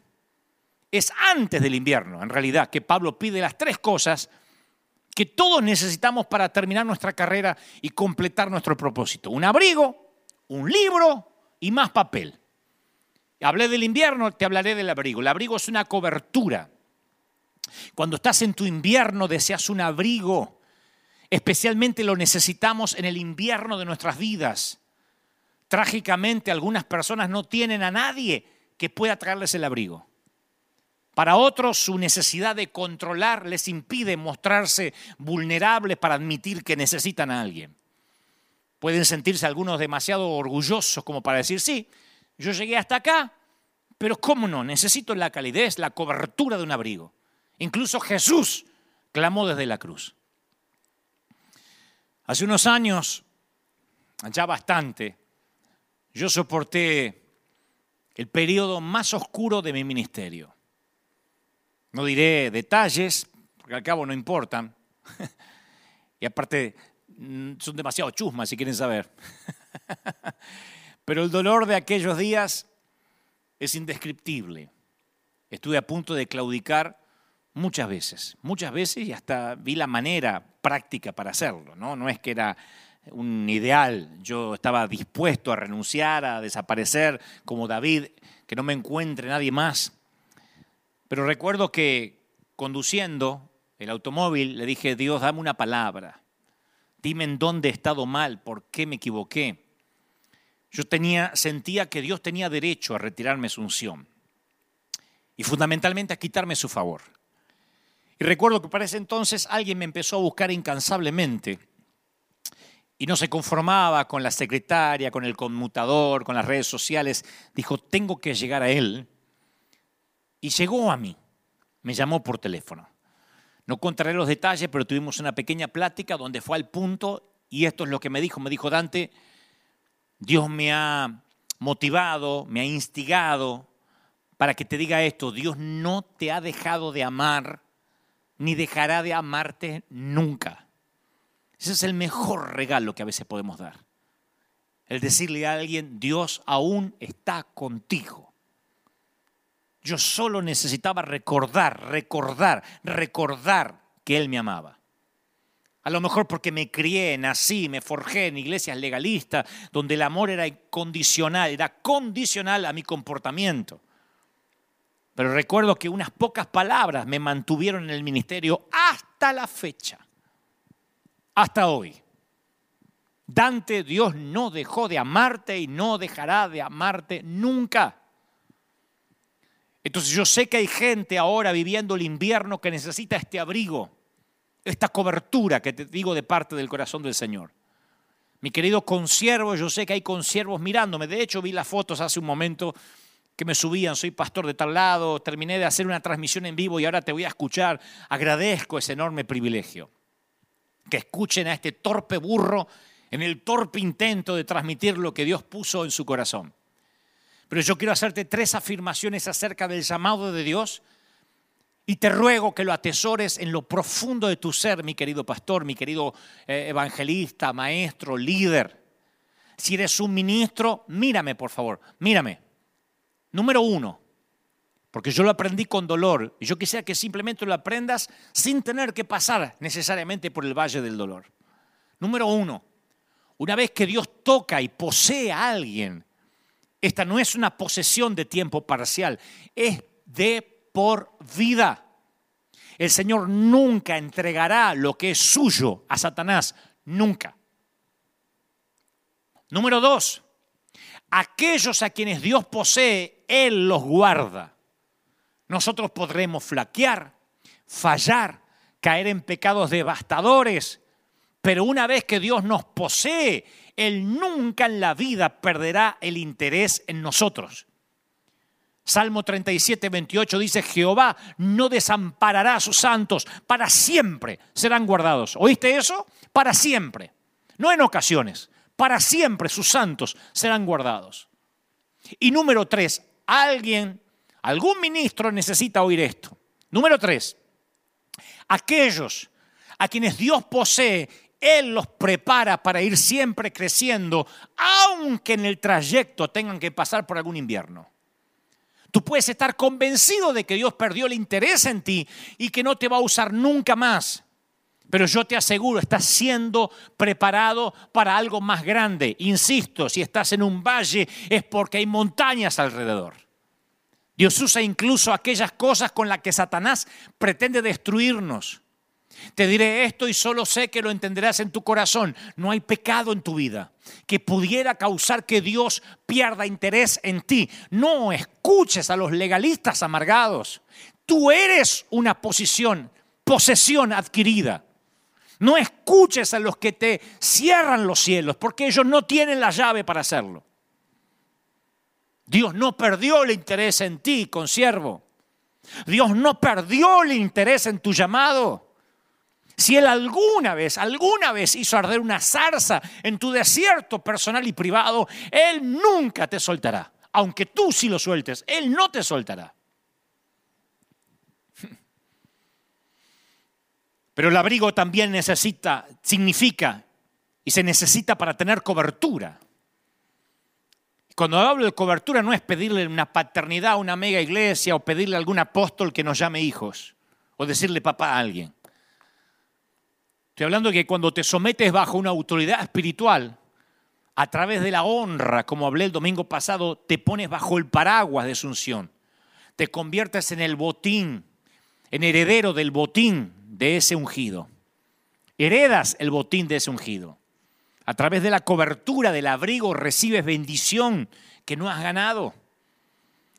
Es antes del invierno, en realidad, que Pablo pide las tres cosas que todos necesitamos para terminar nuestra carrera y completar nuestro propósito. Un abrigo, un libro y más papel. Hablé del invierno, te hablaré del abrigo. El abrigo es una cobertura. Cuando estás en tu invierno deseas un abrigo. Especialmente lo necesitamos en el invierno de nuestras vidas. Trágicamente algunas personas no tienen a nadie que pueda traerles el abrigo. Para otros su necesidad de controlar les impide mostrarse vulnerables para admitir que necesitan a alguien. Pueden sentirse algunos demasiado orgullosos como para decir, sí, yo llegué hasta acá, pero ¿cómo no? Necesito la calidez, la cobertura de un abrigo. Incluso Jesús clamó desde la cruz. Hace unos años, ya bastante, yo soporté el periodo más oscuro de mi ministerio. No diré detalles, porque al cabo no importan. y aparte, mm, son demasiado chusmas si quieren saber. Pero el dolor de aquellos días es indescriptible. Estuve a punto de claudicar muchas veces, muchas veces y hasta vi la manera práctica para hacerlo. No, no es que era un ideal, yo estaba dispuesto a renunciar, a desaparecer como David, que no me encuentre nadie más. Pero recuerdo que conduciendo el automóvil le dije, Dios, dame una palabra. Dime en dónde he estado mal, por qué me equivoqué. Yo tenía, sentía que Dios tenía derecho a retirarme su unción y fundamentalmente a quitarme su favor. Y recuerdo que para ese entonces alguien me empezó a buscar incansablemente y no se conformaba con la secretaria, con el conmutador, con las redes sociales. Dijo, tengo que llegar a él y llegó a mí, me llamó por teléfono. No contaré los detalles, pero tuvimos una pequeña plática donde fue al punto y esto es lo que me dijo. Me dijo, Dante, Dios me ha motivado, me ha instigado para que te diga esto. Dios no te ha dejado de amar ni dejará de amarte nunca. Ese es el mejor regalo que a veces podemos dar. El decirle a alguien, Dios aún está contigo. Yo solo necesitaba recordar, recordar, recordar que Él me amaba. A lo mejor porque me crié, nací, me forjé en iglesias legalistas, donde el amor era incondicional, era condicional a mi comportamiento. Pero recuerdo que unas pocas palabras me mantuvieron en el ministerio hasta la fecha, hasta hoy. Dante, Dios no dejó de amarte y no dejará de amarte nunca. Entonces yo sé que hay gente ahora viviendo el invierno que necesita este abrigo, esta cobertura que te digo de parte del corazón del Señor. Mi querido consiervo, yo sé que hay consiervos mirándome. De hecho, vi las fotos hace un momento que me subían, soy pastor de tal lado, terminé de hacer una transmisión en vivo y ahora te voy a escuchar. Agradezco ese enorme privilegio. Que escuchen a este torpe burro en el torpe intento de transmitir lo que Dios puso en su corazón. Pero yo quiero hacerte tres afirmaciones acerca del llamado de Dios y te ruego que lo atesores en lo profundo de tu ser, mi querido pastor, mi querido eh, evangelista, maestro, líder. Si eres un ministro, mírame, por favor, mírame. Número uno, porque yo lo aprendí con dolor y yo quisiera que simplemente lo aprendas sin tener que pasar necesariamente por el valle del dolor. Número uno, una vez que Dios toca y posee a alguien, esta no es una posesión de tiempo parcial, es de por vida. El Señor nunca entregará lo que es suyo a Satanás, nunca. Número dos, aquellos a quienes Dios posee, Él los guarda. Nosotros podremos flaquear, fallar, caer en pecados devastadores, pero una vez que Dios nos posee, Él nunca en la vida perderá el interés en nosotros. Salmo 37, 28 dice, Jehová no desamparará a sus santos, para siempre serán guardados. ¿Oíste eso? Para siempre. No en ocasiones, para siempre sus santos serán guardados. Y número tres, alguien, algún ministro necesita oír esto. Número tres, aquellos a quienes Dios posee, Él los prepara para ir siempre creciendo, aunque en el trayecto tengan que pasar por algún invierno. Tú puedes estar convencido de que Dios perdió el interés en ti y que no te va a usar nunca más. Pero yo te aseguro, estás siendo preparado para algo más grande. Insisto, si estás en un valle es porque hay montañas alrededor. Dios usa incluso aquellas cosas con las que Satanás pretende destruirnos. Te diré esto y solo sé que lo entenderás en tu corazón. No hay pecado en tu vida que pudiera causar que Dios pierda interés en ti. No escuches a los legalistas amargados. Tú eres una posición, posesión adquirida. No escuches a los que te cierran los cielos, porque ellos no tienen la llave para hacerlo. Dios no perdió el interés en ti, consiervo. Dios no perdió el interés en tu llamado. Si Él alguna vez, alguna vez hizo arder una zarza en tu desierto personal y privado, Él nunca te soltará. Aunque tú sí lo sueltes, Él no te soltará. Pero el abrigo también necesita, significa y se necesita para tener cobertura. Cuando hablo de cobertura no es pedirle una paternidad a una mega iglesia o pedirle a algún apóstol que nos llame hijos o decirle papá a alguien. Estoy hablando de que cuando te sometes bajo una autoridad espiritual, a través de la honra, como hablé el domingo pasado, te pones bajo el paraguas de Asunción. Te conviertes en el botín, en heredero del botín de ese ungido. Heredas el botín de ese ungido. A través de la cobertura del abrigo recibes bendición que no has ganado.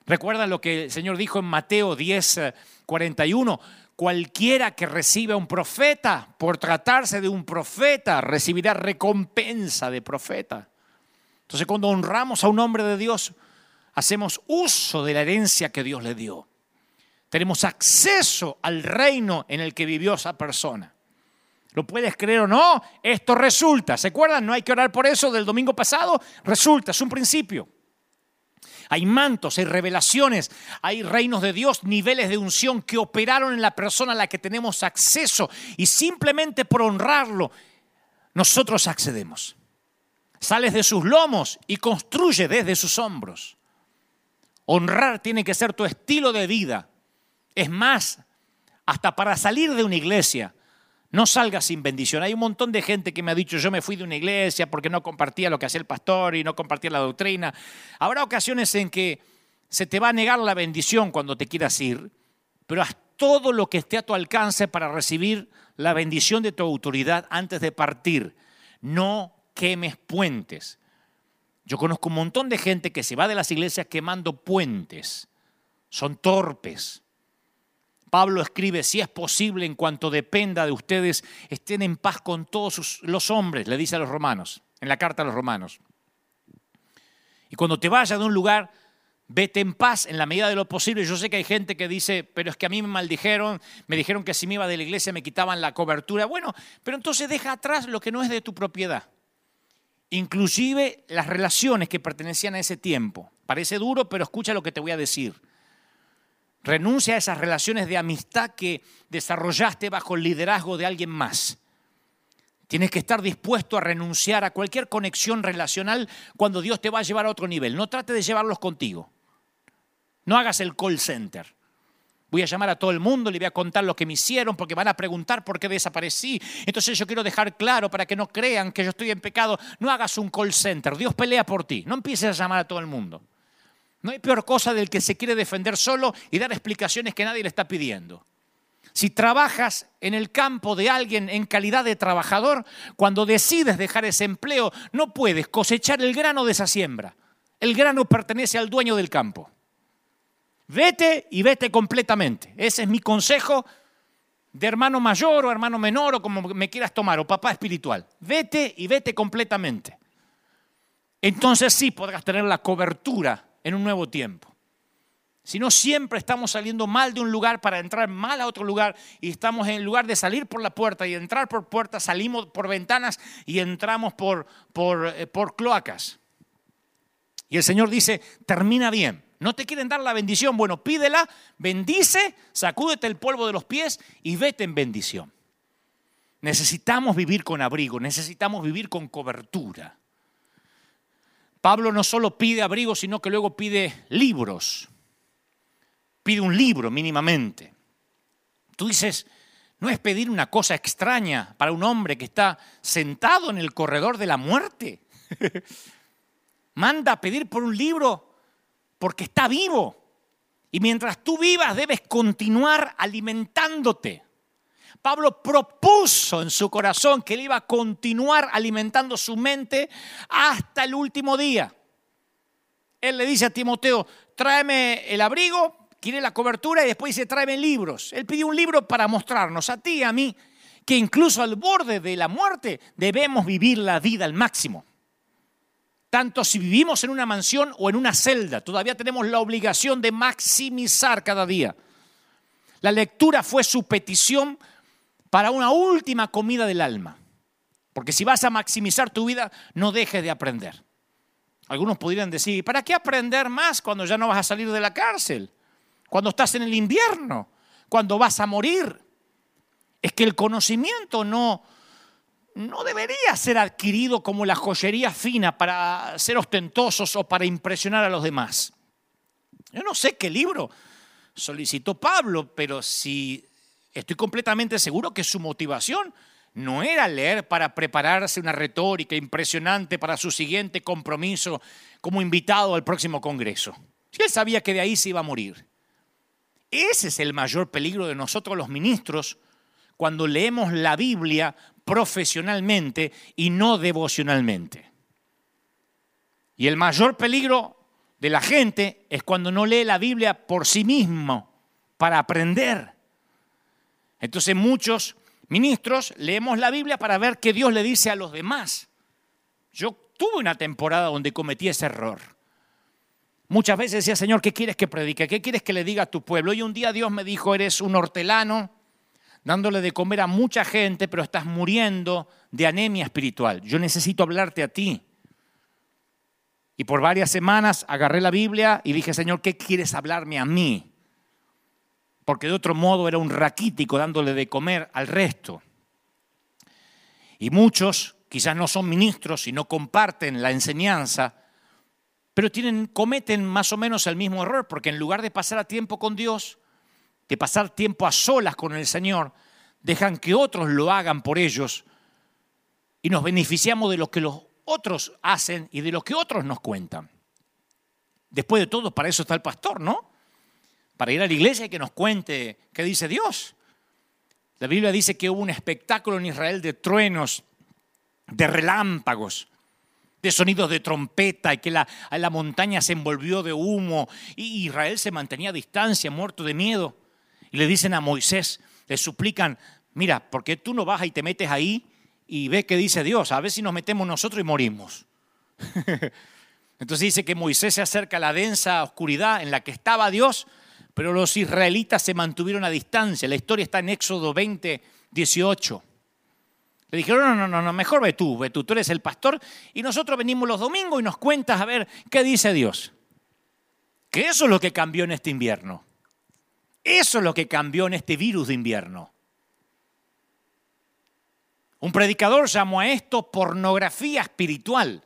Recuerda lo que el Señor dijo en Mateo 10, 41 cualquiera que reciba un profeta, por tratarse de un profeta, recibirá recompensa de profeta. Entonces cuando honramos a un hombre de Dios, hacemos uso de la herencia que Dios le dio. Tenemos acceso al reino en el que vivió esa persona. ¿Lo puedes creer o no? Esto resulta. ¿Se acuerdan? No hay que orar por eso del domingo pasado. Resulta, es un principio. Hay mantos, hay revelaciones, hay reinos de Dios, niveles de unción que operaron en la persona a la que tenemos acceso y simplemente por honrarlo, nosotros accedemos. Sales de sus lomos y construye desde sus hombros. Honrar tiene que ser tu estilo de vida. Es más, hasta para salir de una iglesia, no salgas sin bendición. Hay un montón de gente que me ha dicho, yo me fui de una iglesia porque no compartía lo que hacía el pastor y no compartía la doctrina. Habrá ocasiones en que se te va a negar la bendición cuando te quieras ir, pero haz todo lo que esté a tu alcance para recibir la bendición de tu autoridad antes de partir. No quemes puentes. Yo conozco un montón de gente que se va de las iglesias quemando puentes. Son torpes. Pablo escribe, si es posible, en cuanto dependa de ustedes, estén en paz con todos los hombres, le dice a los romanos, en la carta a los romanos. Y cuando te vayas de un lugar, vete en paz en la medida de lo posible. Yo sé que hay gente que dice, pero es que a mí me maldijeron, me dijeron que si me iba de la iglesia me quitaban la cobertura. Bueno, pero entonces deja atrás lo que no es de tu propiedad. Inclusive las relaciones que pertenecían a ese tiempo. Parece duro, pero escucha lo que te voy a decir. Renuncia a esas relaciones de amistad que desarrollaste bajo el liderazgo de alguien más. Tienes que estar dispuesto a renunciar a cualquier conexión relacional cuando Dios te va a llevar a otro nivel. No trate de llevarlos contigo. No hagas el call center. Voy a llamar a todo el mundo, le voy a contar lo que me hicieron porque van a preguntar por qué desaparecí. Entonces yo quiero dejar claro para que no crean que yo estoy en pecado. No hagas un call center. Dios pelea por ti. No empieces a llamar a todo el mundo. No hay peor cosa del que se quiere defender solo y dar explicaciones que nadie le está pidiendo. Si trabajas en el campo de alguien en calidad de trabajador, cuando decides dejar ese empleo, no puedes cosechar el grano de esa siembra. El grano pertenece al dueño del campo. Vete y vete completamente. Ese es mi consejo de hermano mayor o hermano menor o como me quieras tomar, o papá espiritual. Vete y vete completamente. Entonces sí podrás tener la cobertura en un nuevo tiempo. Si no, siempre estamos saliendo mal de un lugar para entrar mal a otro lugar y estamos en lugar de salir por la puerta y entrar por puertas, salimos por ventanas y entramos por, por, eh, por cloacas. Y el Señor dice, termina bien. No te quieren dar la bendición, bueno, pídela, bendice, sacúdete el polvo de los pies y vete en bendición. Necesitamos vivir con abrigo, necesitamos vivir con cobertura. Pablo no solo pide abrigo, sino que luego pide libros. Pide un libro mínimamente. Tú dices, ¿no es pedir una cosa extraña para un hombre que está sentado en el corredor de la muerte? Manda a pedir por un libro porque está vivo. Y mientras tú vivas debes continuar alimentándote. Pablo propuso en su corazón que él iba a continuar alimentando su mente hasta el último día. Él le dice a Timoteo, tráeme el abrigo, quiere la cobertura y después dice, tráeme libros. Él pidió un libro para mostrarnos a ti y a mí que incluso al borde de la muerte debemos vivir la vida al máximo tanto si vivimos en una mansión o en una celda, todavía tenemos la obligación de maximizar cada día. La lectura fue su petición para una última comida del alma. Porque si vas a maximizar tu vida, no dejes de aprender. Algunos podrían decir, ¿para qué aprender más cuando ya no vas a salir de la cárcel? Cuando estás en el invierno, cuando vas a morir. Es que el conocimiento no, no debería ser adquirido como la joyería fina para ser ostentosos o para impresionar a los demás. Yo no sé qué libro solicitó Pablo, pero si estoy completamente seguro que su motivación no era leer para prepararse una retórica impresionante para su siguiente compromiso como invitado al próximo Congreso. Él sabía que de ahí se iba a morir. Ese es el mayor peligro de nosotros los ministros cuando leemos la Biblia profesionalmente y no devocionalmente. Y el mayor peligro de la gente es cuando no lee la Biblia por sí mismo, para aprender. Entonces muchos ministros leemos la Biblia para ver qué Dios le dice a los demás. Yo tuve una temporada donde cometí ese error. Muchas veces decía, Señor, ¿qué quieres que predique? ¿Qué quieres que le diga a tu pueblo? Y un día Dios me dijo, eres un hortelano, dándole de comer a mucha gente, pero estás muriendo de anemia espiritual. Yo necesito hablarte a ti. Y por varias semanas agarré la Biblia y dije, Señor, ¿qué quieres hablarme a mí? Porque de otro modo era un raquítico dándole de comer al resto. Y muchos quizás no son ministros y no comparten la enseñanza, pero tienen, cometen más o menos el mismo error, porque en lugar de pasar a tiempo con Dios, de pasar tiempo a solas con el Señor, dejan que otros lo hagan por ellos y nos beneficiamos de lo que los otros hacen y de lo que otros nos cuentan. Después de todo, para eso está el pastor, ¿no? Para ir a la iglesia y que nos cuente qué dice Dios. La Biblia dice que hubo un espectáculo en Israel de truenos, de relámpagos, de sonidos de trompeta y que la, la montaña se envolvió de humo y Israel se mantenía a distancia, muerto de miedo. Y le dicen a Moisés, le suplican, mira, ¿por qué tú no vas y te metes ahí y ves qué dice Dios? A ver si nos metemos nosotros y morimos. Entonces dice que Moisés se acerca a la densa oscuridad en la que estaba Dios, pero los israelitas se mantuvieron a distancia. La historia está en Éxodo 20, 18. Le dijeron, no, no, no, mejor ve tú, ve tú, tú eres el pastor y nosotros venimos los domingos y nos cuentas a ver qué dice Dios. Que eso es lo que cambió en este invierno. Eso es lo que cambió en este virus de invierno. Un predicador llamó a esto pornografía espiritual.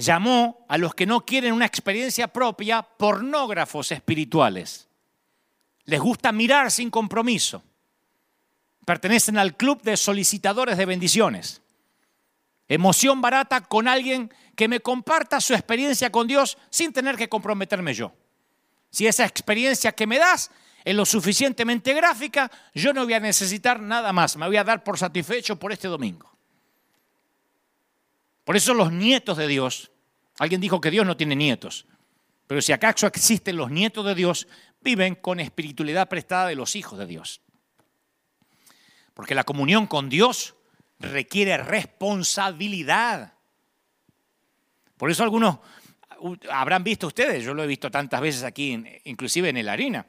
Llamó a los que no quieren una experiencia propia pornógrafos espirituales. Les gusta mirar sin compromiso. Pertenecen al club de solicitadores de bendiciones. Emoción barata con alguien que me comparta su experiencia con Dios sin tener que comprometerme yo. Si esa experiencia que me das es lo suficientemente gráfica, yo no voy a necesitar nada más. Me voy a dar por satisfecho por este domingo. Por eso los nietos de Dios, Alguien dijo que Dios no tiene nietos. Pero si acaso existen los nietos de Dios, viven con espiritualidad prestada de los hijos de Dios. Porque la comunión con Dios requiere responsabilidad. Por eso algunos habrán visto ustedes, yo lo he visto tantas veces aquí, inclusive en el harina,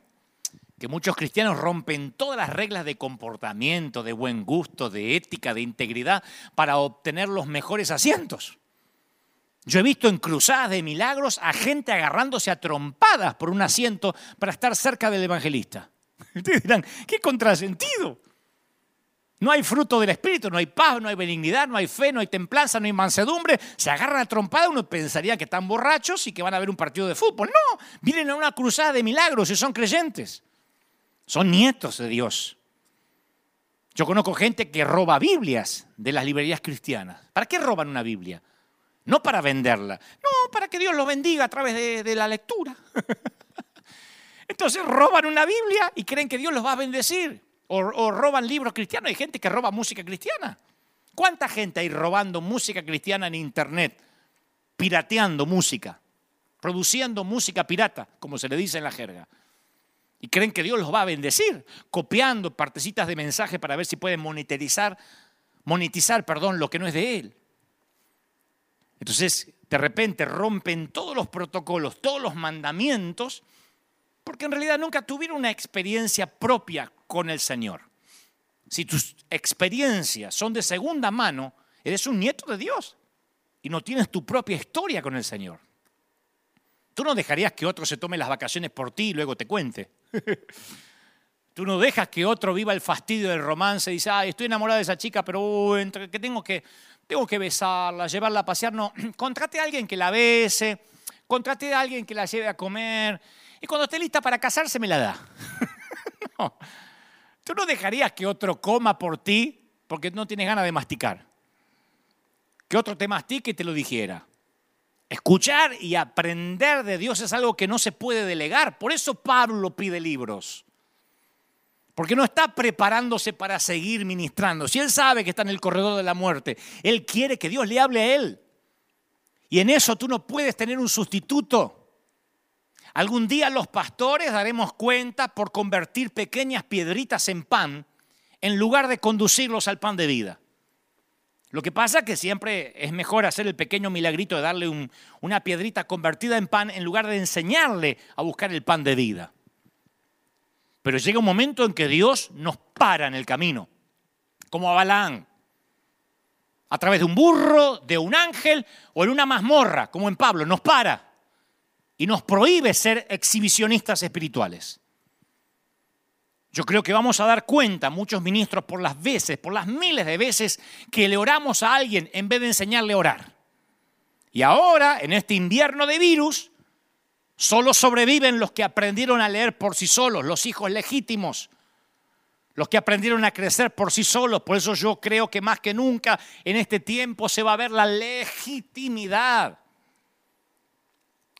que muchos cristianos rompen todas las reglas de comportamiento, de buen gusto, de ética, de integridad, para obtener los mejores asientos. Yo he visto en cruzadas de milagros a gente agarrándose a trompadas por un asiento para estar cerca del evangelista. Ustedes dirán, qué contrasentido. No hay fruto del Espíritu, no hay paz, no hay benignidad, no hay fe, no hay templanza, no hay mansedumbre. Se agarran a trompada, uno pensaría que están borrachos y que van a ver un partido de fútbol. No, vienen a una cruzada de milagros y son creyentes. Son nietos de Dios. Yo conozco gente que roba Biblias de las librerías cristianas. ¿Para qué roban una Biblia? No para venderla, no, para que Dios lo bendiga a través de, la lectura. Entonces roban una Biblia y creen que Dios los va a bendecir. O, roban libros cristianos. Hay gente que roba música cristiana. ¿Cuánta gente hay robando música cristiana en Internet? Pirateando música. Produciendo música pirata, como se le dice en la jerga. Y creen que Dios los va a bendecir. Copiando partecitas de mensaje para ver si pueden monetizar, monetizar perdón, lo que no es de Él. Entonces, de repente rompen todos los protocolos, todos los mandamientos, porque en realidad nunca tuvieron una experiencia propia con el Señor. Si tus experiencias son de segunda mano, eres un nieto de Dios y no tienes tu propia historia con el Señor. Tú no dejarías que otro se tome las vacaciones por ti y luego te cuente. Tú no dejas que otro viva el fastidio del romance y dice, ay, estoy enamorada de esa chica, pero entre que tengo que tengo que besarla, llevarla a pasear. No, contrate a alguien que la bese, contrate a alguien que la lleve a comer. Y cuando esté lista para casarse, me la da. Tú no dejarías que otro coma por ti porque no tienes ganas de masticar. Que otro te mastique y te lo dijera. Escuchar y aprender de Dios es algo que no se puede delegar. Por eso Pablo pide libros. Porque no está preparándose para seguir ministrando. Si él sabe que está en el corredor de la muerte, él quiere que Dios le hable a él. Y en eso tú no puedes tener un sustituto. Algún día los pastores daremos cuenta por convertir pequeñas piedritas en pan en lugar de conducirlos al pan de vida. Lo que pasa es que siempre es mejor hacer el pequeño milagrito de darle una piedrita convertida en pan en lugar de enseñarle a buscar el pan de vida. Pero llega un momento en que Dios nos para en el camino, como a Balaán, a través de un burro, de un ángel o en una mazmorra, como en Pablo, nos para y nos prohíbe ser exhibicionistas espirituales. Yo creo que vamos a dar cuenta, muchos ministros, por las veces, por las miles de veces que le oramos a alguien en vez de enseñarle a orar. Y ahora, en este invierno de virus, Solo sobreviven los que aprendieron a leer por sí solos, los hijos legítimos, los que aprendieron a crecer por sí solos. Por eso yo creo que más que nunca en este tiempo se va a ver la legitimidad.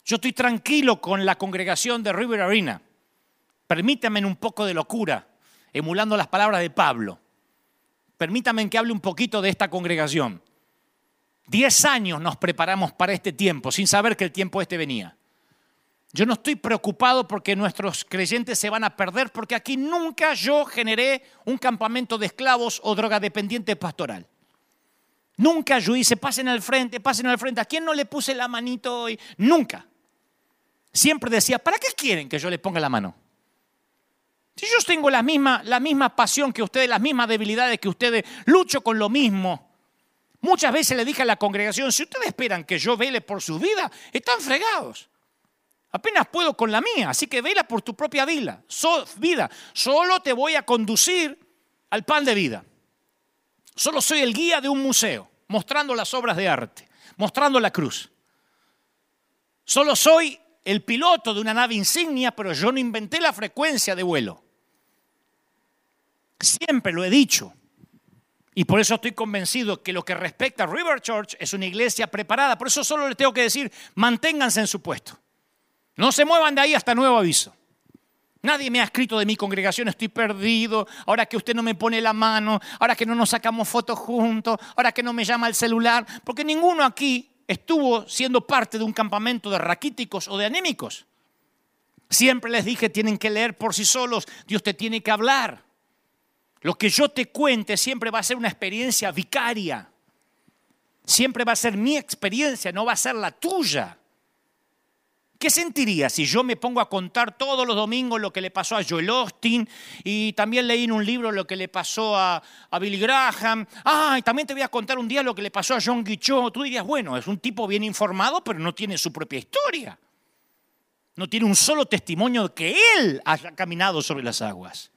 Yo estoy tranquilo con la congregación de River Arena. Permítanme un poco de locura, emulando las palabras de Pablo. Permítanme que hable un poquito de esta congregación. Diez años nos preparamos para este tiempo sin saber que el tiempo este venía. Yo no estoy preocupado porque nuestros creyentes se van a perder, porque aquí nunca yo generé un campamento de esclavos o drogadependiente pastoral. Nunca yo hice, pasen al frente, pasen al frente. ¿A quién no le puse la manito hoy? Nunca. Siempre decía, ¿para qué quieren que yo les ponga la mano? Si yo tengo la misma, la misma pasión que ustedes, las mismas debilidades que ustedes, lucho con lo mismo. Muchas veces le dije a la congregación, si ustedes esperan que yo vele por su vida, están fregados. Apenas puedo con la mía, así que vela por tu propia vida. vida. Solo te voy a conducir al pan de vida. Solo soy el guía de un museo, mostrando las obras de arte, mostrando la cruz. Solo soy el piloto de una nave insignia, pero yo no inventé la frecuencia de vuelo. Siempre lo he dicho. Y por eso estoy convencido que lo que respecta a River Church es una iglesia preparada. Por eso solo les tengo que decir, manténganse en su puesto. No se muevan de ahí hasta nuevo aviso. Nadie me ha escrito de mi congregación, estoy perdido, ahora que usted no me pone la mano, ahora que no nos sacamos fotos juntos, ahora que no me llama el celular, porque ninguno aquí estuvo siendo parte de un campamento de raquíticos o de anémicos. Siempre les dije, tienen que leer por sí solos, Dios te tiene que hablar. Lo que yo te cuente siempre va a ser una experiencia vicaria. Siempre va a ser mi experiencia, no va a ser la tuya. ¿Qué sentiría si yo me pongo a contar todos los domingos lo que le pasó a Joel Austin y también leí en un libro lo que le pasó a, a Billy Graham? Ah, y también te voy a contar un día lo que le pasó a John Guichot. Tú dirías, bueno, es un tipo bien informado, pero no tiene su propia historia. No tiene un solo testimonio de que él haya caminado sobre las aguas.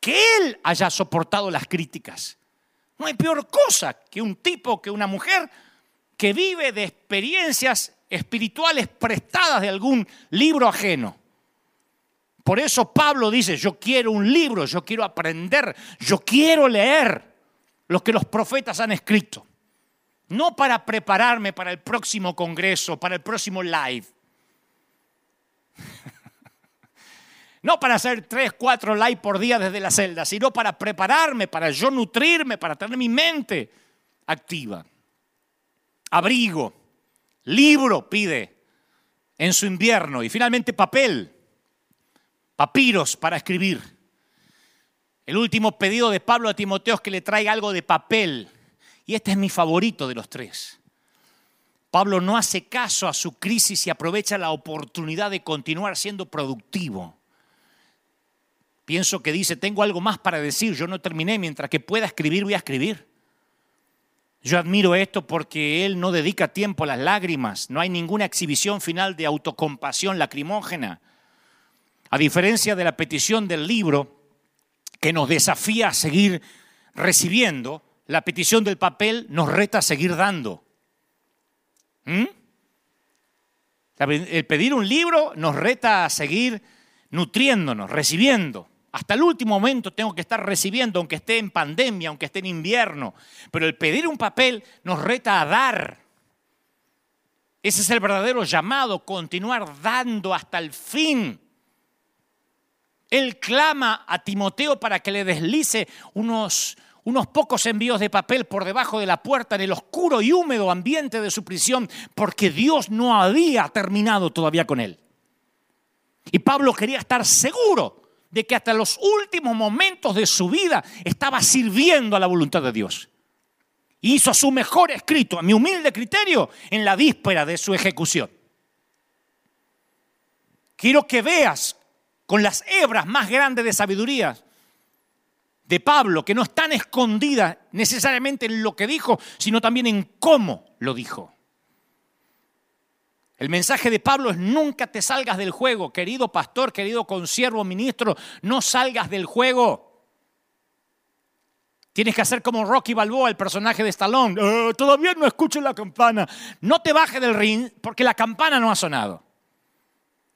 Que él haya soportado las críticas. No hay peor cosa que un tipo, que una mujer que vive de experiencias espirituales prestadas de algún libro ajeno. Por eso Pablo dice, yo quiero un libro, yo quiero aprender, yo quiero leer lo que los profetas han escrito. No para prepararme para el próximo congreso, para el próximo live. No para hacer tres, cuatro live por día desde la celda, sino para prepararme, para yo nutrirme, para tener mi mente activa. Abrigo libro pide en su invierno y finalmente papel, papiros para escribir. El último pedido de Pablo a Timoteo es que le traiga algo de papel y este es mi favorito de los tres. Pablo no hace caso a su crisis y aprovecha la oportunidad de continuar siendo productivo. Pienso que dice, tengo algo más para decir, yo no terminé, mientras que pueda escribir, voy a escribir. Yo admiro esto porque él no dedica tiempo a las lágrimas, no hay ninguna exhibición final de autocompasión lacrimógena. A diferencia de la petición del libro, que nos desafía a seguir recibiendo, la petición del papel nos reta a seguir dando. ¿Mm? El pedir un libro nos reta a seguir nutriéndonos, recibiendo. Hasta el último momento tengo que estar recibiendo, aunque esté en pandemia, aunque esté en invierno. Pero el pedir un papel nos reta a dar. Ese es el verdadero llamado, continuar dando hasta el fin. Él clama a Timoteo para que le deslice unos, unos pocos envíos de papel por debajo de la puerta en el oscuro y húmedo ambiente de su prisión, porque Dios no había terminado todavía con él. Y Pablo quería estar seguro de que hasta los últimos momentos de su vida estaba sirviendo a la voluntad de Dios. Hizo su mejor escrito, a mi humilde criterio, en la víspera de su ejecución. Quiero que veas con las hebras más grandes de sabiduría de Pablo, que no están escondidas necesariamente en lo que dijo, sino también en cómo lo dijo. El mensaje de Pablo es nunca te salgas del juego, querido pastor, querido consiervo, ministro, no salgas del juego. Tienes que hacer como Rocky Balboa, el personaje de Stallone. Eh, todavía no escucho la campana. No te bajes del ring porque la campana no ha sonado.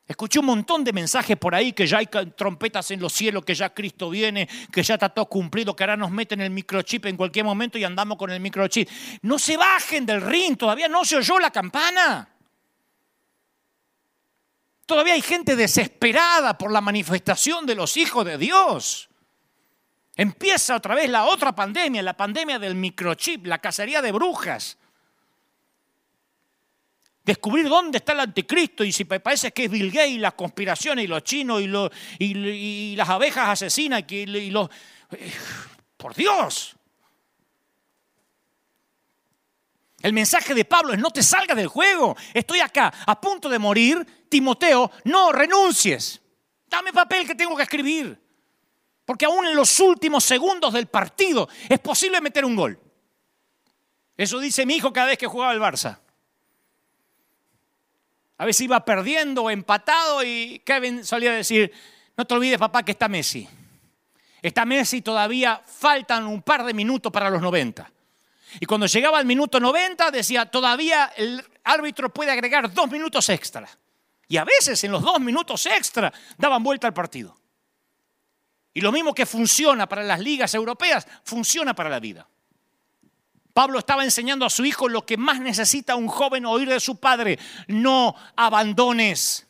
Escuché un montón de mensajes por ahí que ya hay trompetas en los cielos, que ya Cristo viene, que ya está todo cumplido, que ahora nos meten el microchip en cualquier momento y andamos con el microchip. No se bajen del ring, todavía no se oyó la campana. Todavía hay gente desesperada por la manifestación de los hijos de Dios. Empieza otra vez la otra pandemia, la pandemia del microchip, la cacería de brujas. Descubrir dónde está el anticristo y si parece que es Bill Gates, las conspiraciones y los chinos y, las abejas asesinas y, los... Eh, por Dios. El mensaje de Pablo es no te salgas del juego. Estoy acá a punto de morir. Timoteo, no renuncies. Dame papel que tengo que escribir. Porque aún en los últimos segundos del partido es posible meter un gol. Eso dice mi hijo cada vez que jugaba el Barça. A veces iba perdiendo o empatado y Kevin solía decir, no te olvides papá que está Messi. Está Messi todavía faltan un par de minutos para los 90. Y cuando llegaba al minuto 90 decía, todavía el árbitro puede agregar dos minutos extra. Y a veces en los dos minutos extra daban vuelta al partido. Y lo mismo que funciona para las ligas europeas, funciona para la vida. Pablo estaba enseñando a su hijo lo que más necesita un joven oír de su padre. No abandones.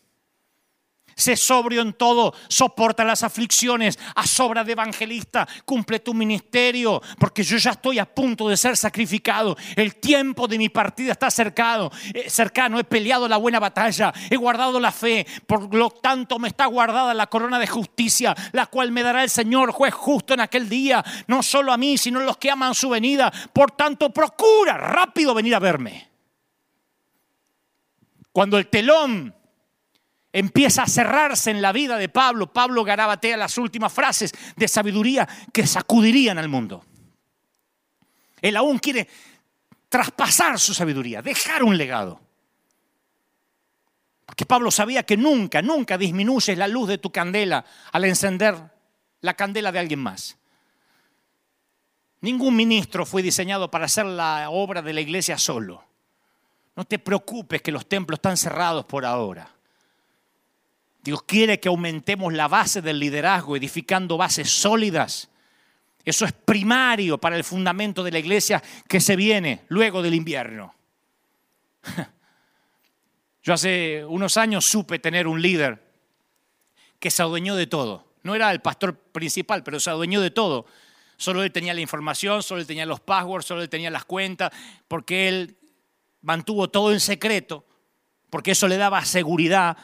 Sé sobrio en todo, soporta las aflicciones, a sobra de evangelista, cumple tu ministerio, porque yo ya estoy a punto de ser sacrificado. El tiempo de mi partida está cercado, eh, cercano, he peleado la buena batalla, he guardado la fe, por lo tanto me está guardada la corona de justicia, la cual me dará el Señor, juez justo en aquel día, no solo a mí, sino a los que aman su venida. Por tanto, procura rápido venir a verme. Cuando el telón empieza a cerrarse en la vida de Pablo, Pablo garabatea las últimas frases de sabiduría que sacudirían al mundo. Él aún quiere traspasar su sabiduría, dejar un legado. Porque Pablo sabía que nunca, nunca disminuyes la luz de tu candela al encender la candela de alguien más. Ningún ministro fue diseñado para hacer la obra de la iglesia solo. No te preocupes que los templos están cerrados por ahora. Dios quiere que aumentemos la base del liderazgo, edificando bases sólidas. Eso es primario para el fundamento de la iglesia que se viene luego del invierno. Yo hace unos años supe tener un líder que se adueñó de todo. No era el pastor principal, pero se adueñó de todo. Solo él tenía la información, solo él tenía los passwords, solo él tenía las cuentas, porque él mantuvo todo en secreto, porque eso le daba seguridad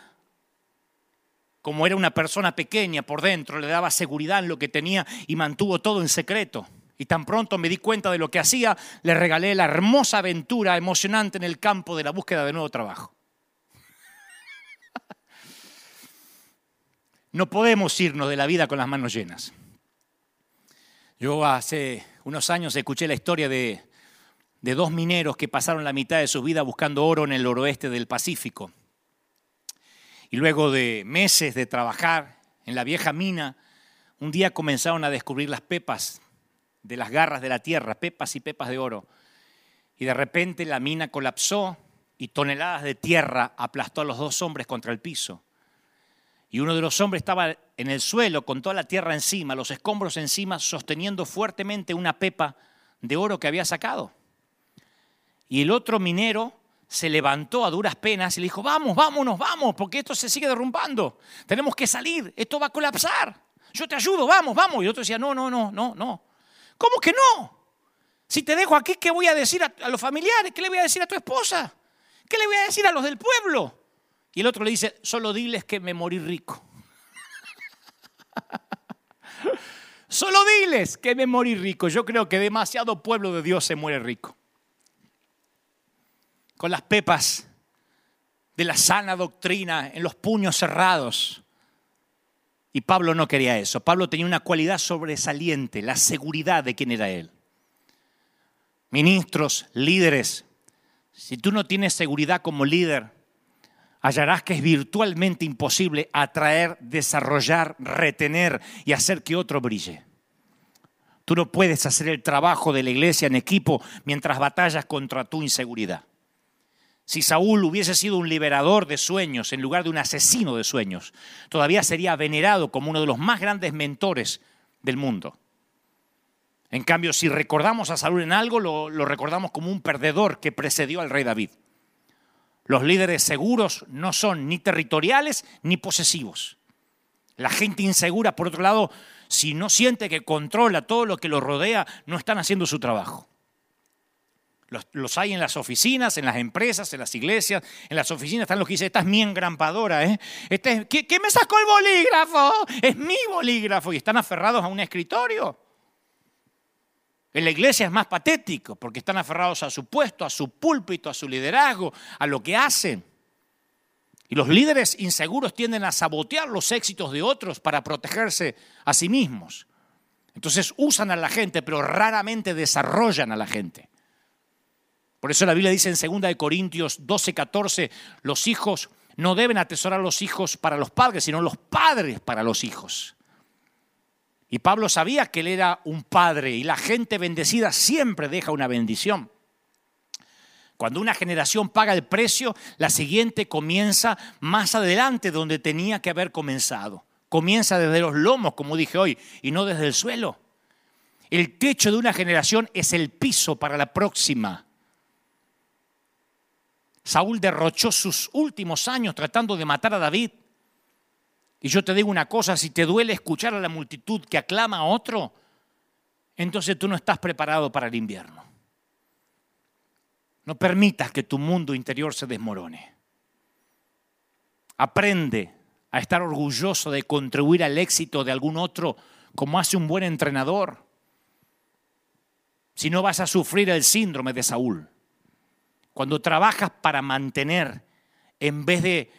como era una persona pequeña por dentro, le daba seguridad en lo que tenía y mantuvo todo en secreto. Y tan pronto me di cuenta de lo que hacía, le regalé la hermosa aventura emocionante en el campo de la búsqueda de nuevo trabajo. No podemos irnos de la vida con las manos llenas. Yo hace unos años escuché la historia de, de dos mineros que pasaron la mitad de su vida buscando oro en el oroeste del Pacífico. Y luego de meses de trabajar en la vieja mina, un día comenzaron a descubrir las pepas de las garras de la tierra, pepas y pepas de oro. Y de repente la mina colapsó y toneladas de tierra aplastó a los dos hombres contra el piso. Y uno de los hombres estaba en el suelo con toda la tierra encima, los escombros encima, sosteniendo fuertemente una pepa de oro que había sacado. Y el otro minero se levantó a duras penas y le dijo, vamos, vámonos, vamos, porque esto se sigue derrumbando. Tenemos que salir, esto va a colapsar. Yo te ayudo, vamos, vamos. Y otro decía, no, no, no, no, no. ¿Cómo que no? Si te dejo aquí, ¿qué voy a decir a, los familiares? ¿Qué le voy a decir a tu esposa? ¿Qué le voy a decir a los del pueblo? Y el otro le dice, solo diles que me morí rico. solo diles que me morí rico. Yo creo que demasiado pueblo de Dios se muere rico con las pepas de la sana doctrina en los puños cerrados. Y Pablo no quería eso. Pablo tenía una cualidad sobresaliente, la seguridad de quién era él. Ministros, líderes, si tú no tienes seguridad como líder, hallarás que es virtualmente imposible atraer, desarrollar, retener y hacer que otro brille. Tú no puedes hacer el trabajo de la iglesia en equipo mientras batallas contra tu inseguridad. Si Saúl hubiese sido un liberador de sueños en lugar de un asesino de sueños, todavía sería venerado como uno de los más grandes mentores del mundo. En cambio, si recordamos a Saúl en algo, lo, recordamos como un perdedor que precedió al rey David. Los líderes seguros no son ni territoriales ni posesivos. La gente insegura, por otro lado, si no siente que controla todo lo que lo rodea, no están haciendo su trabajo. Los, hay en las oficinas, en las empresas, en las iglesias. En las oficinas están los que dicen, esta es mi engrampadora. ¿eh? Este ¿Qué me sacó el bolígrafo? Es mi bolígrafo. Y están aferrados a un escritorio. En la iglesia es más patético porque están aferrados a su puesto, a su púlpito, a su liderazgo, a lo que hacen. Y los líderes inseguros tienden a sabotear los éxitos de otros para protegerse a sí mismos. Entonces usan a la gente, pero raramente desarrollan a la gente. Por eso la Biblia dice en 2 Corintios 12, 14, los hijos no deben atesorar los hijos para los padres, sino los padres para los hijos. Y Pablo sabía que él era un padre y la gente bendecida siempre deja una bendición. Cuando una generación paga el precio, la siguiente comienza más adelante donde tenía que haber comenzado. Comienza desde los lomos, como dije hoy, y no desde el suelo. El techo de una generación es el piso para la próxima. Saúl derrochó sus últimos años tratando de matar a David. Y yo te digo una cosa, si te duele escuchar a la multitud que aclama a otro, entonces tú no estás preparado para el invierno. No permitas que tu mundo interior se desmorone. Aprende a estar orgulloso de contribuir al éxito de algún otro como hace un buen entrenador. Si no vas a sufrir el síndrome de Saúl. Cuando trabajas para mantener, en vez de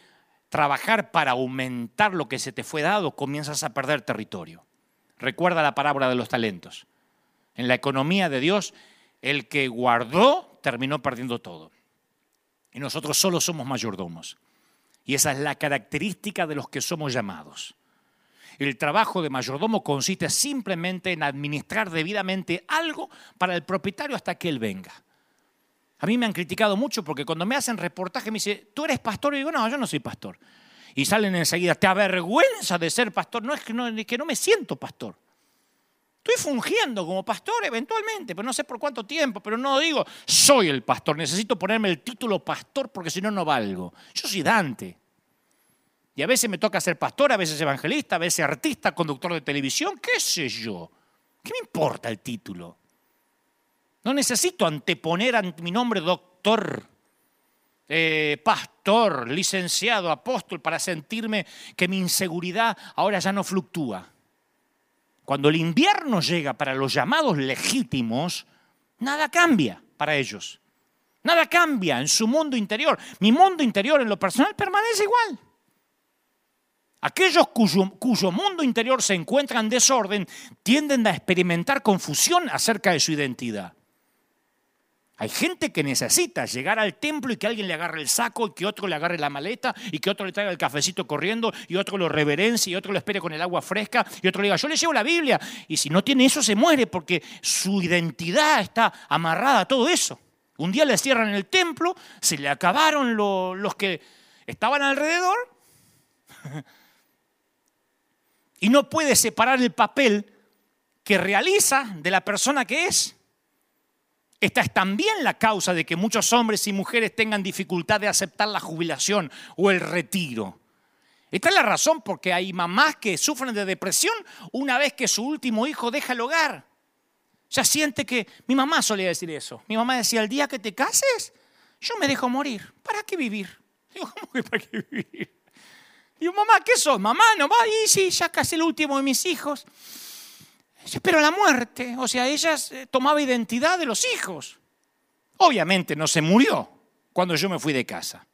trabajar para aumentar lo que se te fue dado, comienzas a perder territorio. Recuerda la parábola de los talentos. En la economía de Dios, el que guardó terminó perdiendo todo. Y nosotros solo somos mayordomos. Y esa es la característica de los que somos llamados. El trabajo de mayordomo consiste simplemente en administrar debidamente algo para el propietario hasta que él venga. A mí me han criticado mucho porque cuando me hacen reportaje me dicen, ¿tú eres pastor? Y digo, no, yo no soy pastor. Y salen enseguida, ¿te avergüenza de ser pastor? No, es que no, es que no me siento pastor. Estoy fungiendo como pastor eventualmente, pero no sé por cuánto tiempo, pero no digo, soy el pastor, necesito ponerme el título pastor porque si no, no valgo. Yo soy Dante. Y a veces me toca ser pastor, a veces evangelista, a veces artista, conductor de televisión, qué sé yo. ¿Qué me importa el título? No necesito anteponer ante mi nombre doctor, eh, pastor, licenciado, apóstol, para sentirme que mi inseguridad ahora ya no fluctúa. Cuando el invierno llega para los llamados legítimos, nada cambia para ellos. Nada cambia en su mundo interior. Mi mundo interior en lo personal permanece igual. Aquellos cuyo, cuyo, mundo interior se encuentra en desorden tienden a experimentar confusión acerca de su identidad. Hay gente que necesita llegar al templo y que alguien le agarre el saco y que otro le agarre la maleta y que otro le traiga el cafecito corriendo y otro lo reverencie y otro lo espere con el agua fresca y otro le diga, yo le llevo la Biblia. Y si no tiene eso se muere porque su identidad está amarrada a todo eso. Un día le cierran el templo, se le acabaron los que estaban alrededor y no puede separar el papel que realiza de la persona que es. Esta es también la causa de que muchos hombres y mujeres tengan dificultad de aceptar la jubilación o el retiro. Esta es la razón por qué hay mamás que sufren de depresión una vez que su último hijo deja el hogar. Ya siente que mi mamá solía decir eso. Mi mamá decía, el día que te cases, yo me dejo morir. ¿Para qué vivir? Digo, ¿cómo que para qué vivir? Digo, mamá, ¿qué sos? Mamá, no va. Y sí, ya casé el último de mis hijos. Pero la muerte, o sea, ella eh, tomaba identidad de los hijos. Obviamente no se murió cuando yo me fui de casa.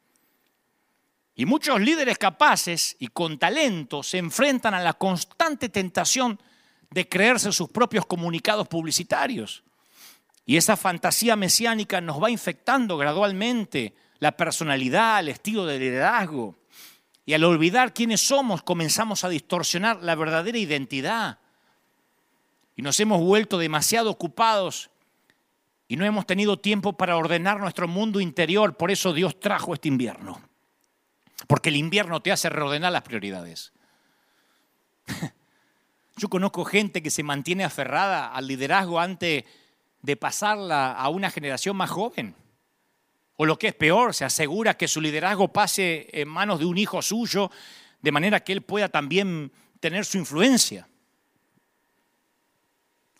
Y muchos líderes capaces y con talento se enfrentan a la constante tentación de creerse sus propios comunicados publicitarios. Y esa fantasía mesiánica nos va infectando gradualmente la personalidad, el estilo de liderazgo. Y al olvidar quiénes somos, comenzamos a distorsionar la verdadera identidad y nos hemos vuelto demasiado ocupados y no hemos tenido tiempo para ordenar nuestro mundo interior. Por eso Dios trajo este invierno. Porque el invierno te hace reordenar las prioridades. Yo conozco gente que se mantiene aferrada al liderazgo antes de pasarla a una generación más joven. O lo que es peor, se asegura que su liderazgo pase en manos de un hijo suyo, de manera que él pueda también tener su influencia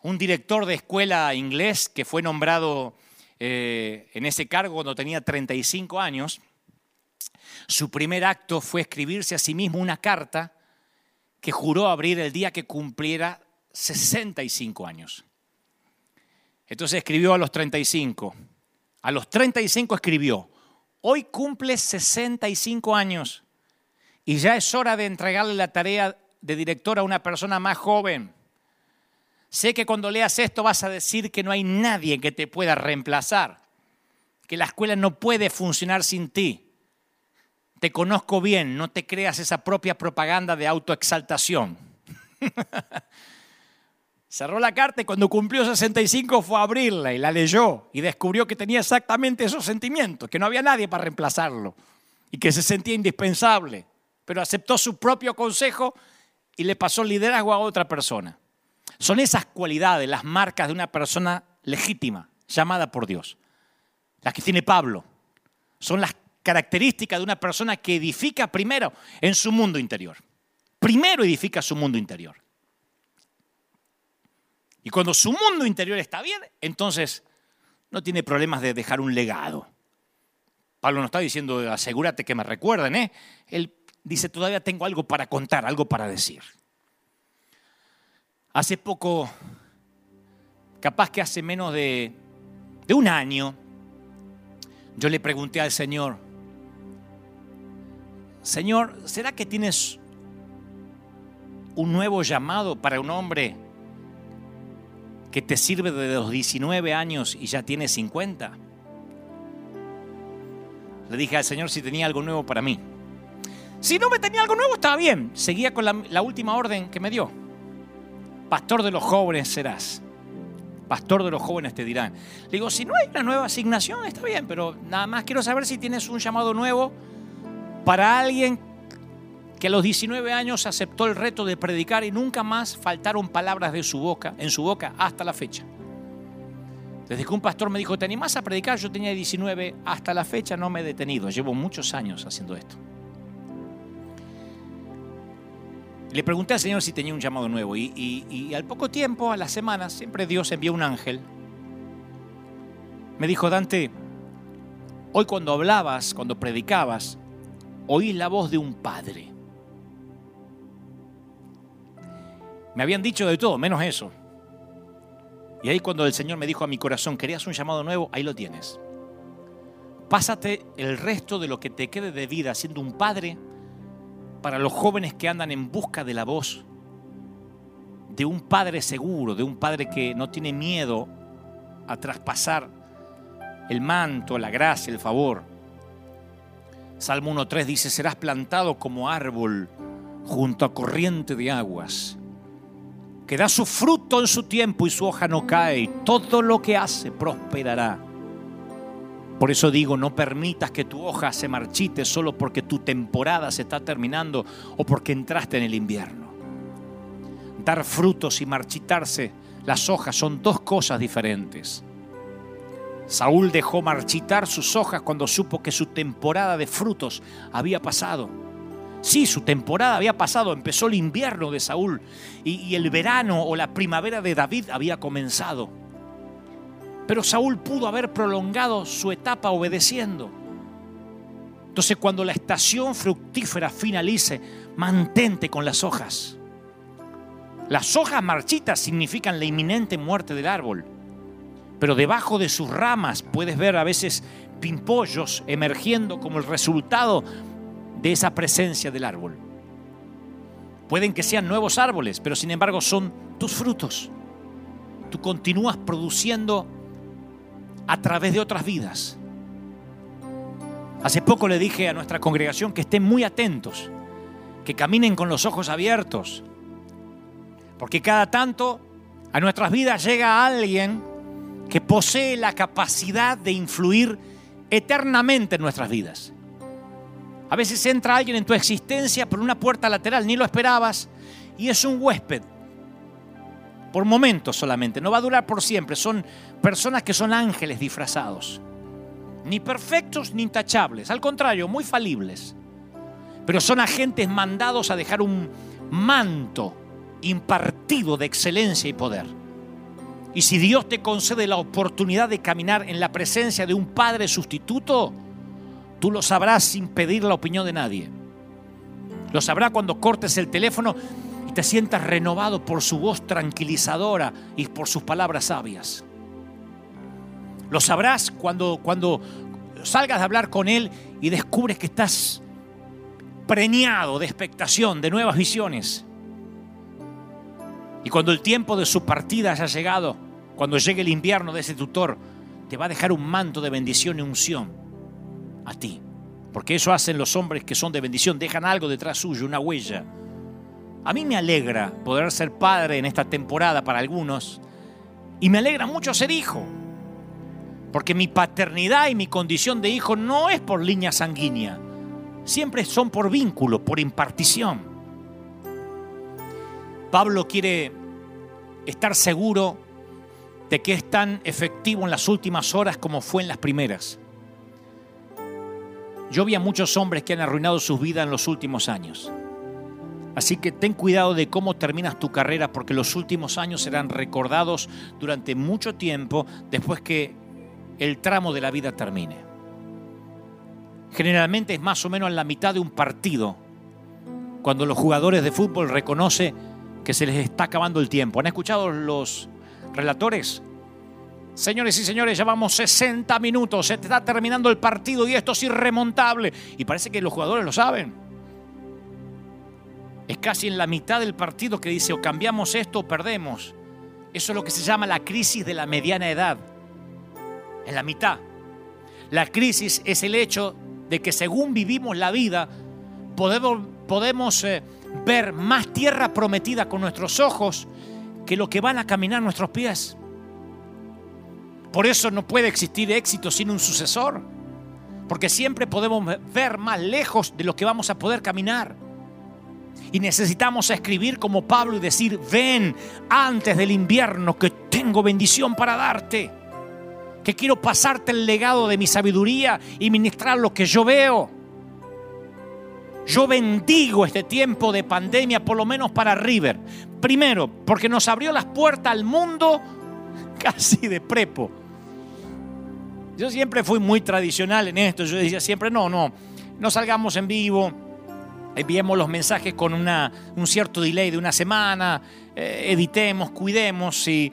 un director de escuela inglés que fue nombrado eh, en ese cargo cuando tenía 35 años, su primer acto fue escribirse a sí mismo una carta que juró abrir el día que cumpliera 65 años. Entonces escribió a los 35. A los 35 escribió, hoy cumple 65 años y ya es hora de entregarle la tarea de director a una persona más joven. Sé que cuando leas esto vas a decir que no hay nadie que te pueda reemplazar, que la escuela no puede funcionar sin ti. Te conozco bien, no te creas esa propia propaganda de autoexaltación. Cerró la carta y cuando cumplió 65 fue a abrirla y la leyó y descubrió que tenía exactamente esos sentimientos, que no había nadie para reemplazarlo y que se sentía indispensable, pero aceptó su propio consejo y le pasó liderazgo a otra persona. Son esas cualidades, las marcas de una persona legítima, llamada por Dios. Las que tiene Pablo. Son las características de una persona que edifica primero en su mundo interior. primero edifica su mundo interior. Y cuando su mundo interior está bien, entonces no tiene problemas de dejar un legado. Pablo no está diciendo, asegúrate que me recuerden, ¿eh? Él dice, todavía tengo algo para contar, algo para decir. Hace poco, capaz que hace menos de, de un año, yo le pregunté al Señor, Señor, ¿será que tienes un nuevo llamado para un hombre que te sirve desde los 19 años y ya tiene 50? Le dije al Señor si tenía algo nuevo para mí. Si no me tenía algo nuevo, estaba bien. Seguía con la, última orden que me dio. Pastor de los jóvenes serás. Pastor de los jóvenes te dirán. Le digo, si no hay una nueva asignación, está bien, pero nada más quiero saber si tienes un llamado nuevo para alguien que a los 19 años aceptó el reto de predicar y nunca más faltaron palabras de su boca, en su boca hasta la fecha. Desde que un pastor me dijo, ¿te animás a predicar? Yo tenía 19, hasta la fecha no me he detenido, llevo muchos años haciendo esto. Le pregunté al Señor si tenía un llamado nuevo y, al poco tiempo, a las semanas, siempre Dios envió un ángel. Me dijo, Dante, hoy cuando hablabas, cuando predicabas, oí la voz de un padre. Me habían dicho de todo, menos eso. Y ahí cuando el Señor me dijo a mi corazón, ¿querías un llamado nuevo? Ahí lo tienes. Pásate el resto de lo que te quede de vida siendo un padre para los jóvenes que andan en busca de la voz de un padre seguro, de un padre que no tiene miedo a traspasar el manto, la gracia, el favor. Salmo 1.3 dice, serás plantado como árbol junto a corriente de aguas que da su fruto en su tiempo y su hoja no cae, y todo lo que hace prosperará. Por eso digo, no permitas que tu hoja se marchite solo porque tu temporada se está terminando o porque entraste en el invierno. Dar frutos y marchitarse, las hojas son dos cosas diferentes. Saúl dejó marchitar sus hojas cuando supo que su temporada de frutos había pasado. Sí, su temporada había pasado, empezó el invierno de Saúl y, el verano o la primavera de David había comenzado. Pero Saúl pudo haber prolongado su etapa obedeciendo. Entonces cuando la estación fructífera finalice, mantente con las hojas. Las hojas marchitas significan la inminente muerte del árbol, pero debajo de sus ramas puedes ver a veces pimpollos emergiendo como el resultado de esa presencia del árbol. Pueden que sean nuevos árboles, pero sin embargo son tus frutos. Tú continúas produciendo a través de otras vidas. Hace poco le dije a nuestra congregación que estén muy atentos, que caminen con los ojos abiertos, porque cada tanto a nuestras vidas llega alguien que posee la capacidad de influir eternamente en nuestras vidas. A veces entra alguien en tu existencia por una puerta lateral, ni lo esperabas, y es un huésped. Por momentos solamente, no va a durar por siempre. Son personas que son ángeles disfrazados. Ni perfectos ni intachables, al contrario, muy falibles. Pero son agentes mandados a dejar un manto impartido de excelencia y poder. Y si Dios te concede la oportunidad de caminar en la presencia de un Padre sustituto, Tú lo sabrás sin pedir la opinión de nadie. Lo sabrás cuando cortes el teléfono y te sientas renovado por su voz tranquilizadora y por sus palabras sabias. Lo sabrás cuando, cuando salgas a hablar con Él y descubres que estás preñado de expectación, de nuevas visiones. Y cuando el tiempo de su partida haya llegado, cuando llegue el invierno de ese tutor, te va a dejar un manto de bendición y unción a ti. Porque eso hacen los hombres que son de bendición, dejan algo detrás suyo, una huella. A mí me alegra poder ser padre en esta temporada para algunos y me alegra mucho ser hijo. Porque mi paternidad y mi condición de hijo no es por línea sanguínea, siempre son por vínculo, por impartición. Pablo quiere estar seguro de que es tan efectivo en las últimas horas como fue en las primeras. Yo vi a muchos hombres que han arruinado sus vidas en los últimos años. Así que ten cuidado de cómo terminas tu carrera porque los últimos años serán recordados durante mucho tiempo después que el tramo de la vida termine. Generalmente es más o menos en la mitad de un partido cuando los jugadores de fútbol reconocen que se les está acabando el tiempo. ¿Han escuchado los relatores? Señores y señores, llevamos 60 minutos, se está terminando el partido y esto es irremontable. Y parece que los jugadores lo saben. Es casi en la mitad del partido que dice o cambiamos esto o perdemos. Eso es lo que se llama la crisis de la mediana edad. En la mitad. La crisis es el hecho de que según vivimos la vida, podemos, eh, ver más tierra prometida con nuestros ojos que lo que van a caminar nuestros pies. Por eso no puede existir éxito sin un sucesor, porque siempre podemos ver más lejos de lo que vamos a poder caminar. Y necesitamos escribir como Pablo y decir, ven antes del invierno que tengo bendición para darte, que quiero pasarte el legado de mi sabiduría y ministrar lo que yo veo. Yo bendigo este tiempo de pandemia, por lo menos para River. Primero, porque nos abrió las puertas al mundo casi de prepo. Yo siempre fui muy tradicional en esto. Yo decía siempre, no, no, no salgamos en vivo, enviemos los mensajes con una, un cierto delay de una semana, eh, editemos, cuidemos. Y,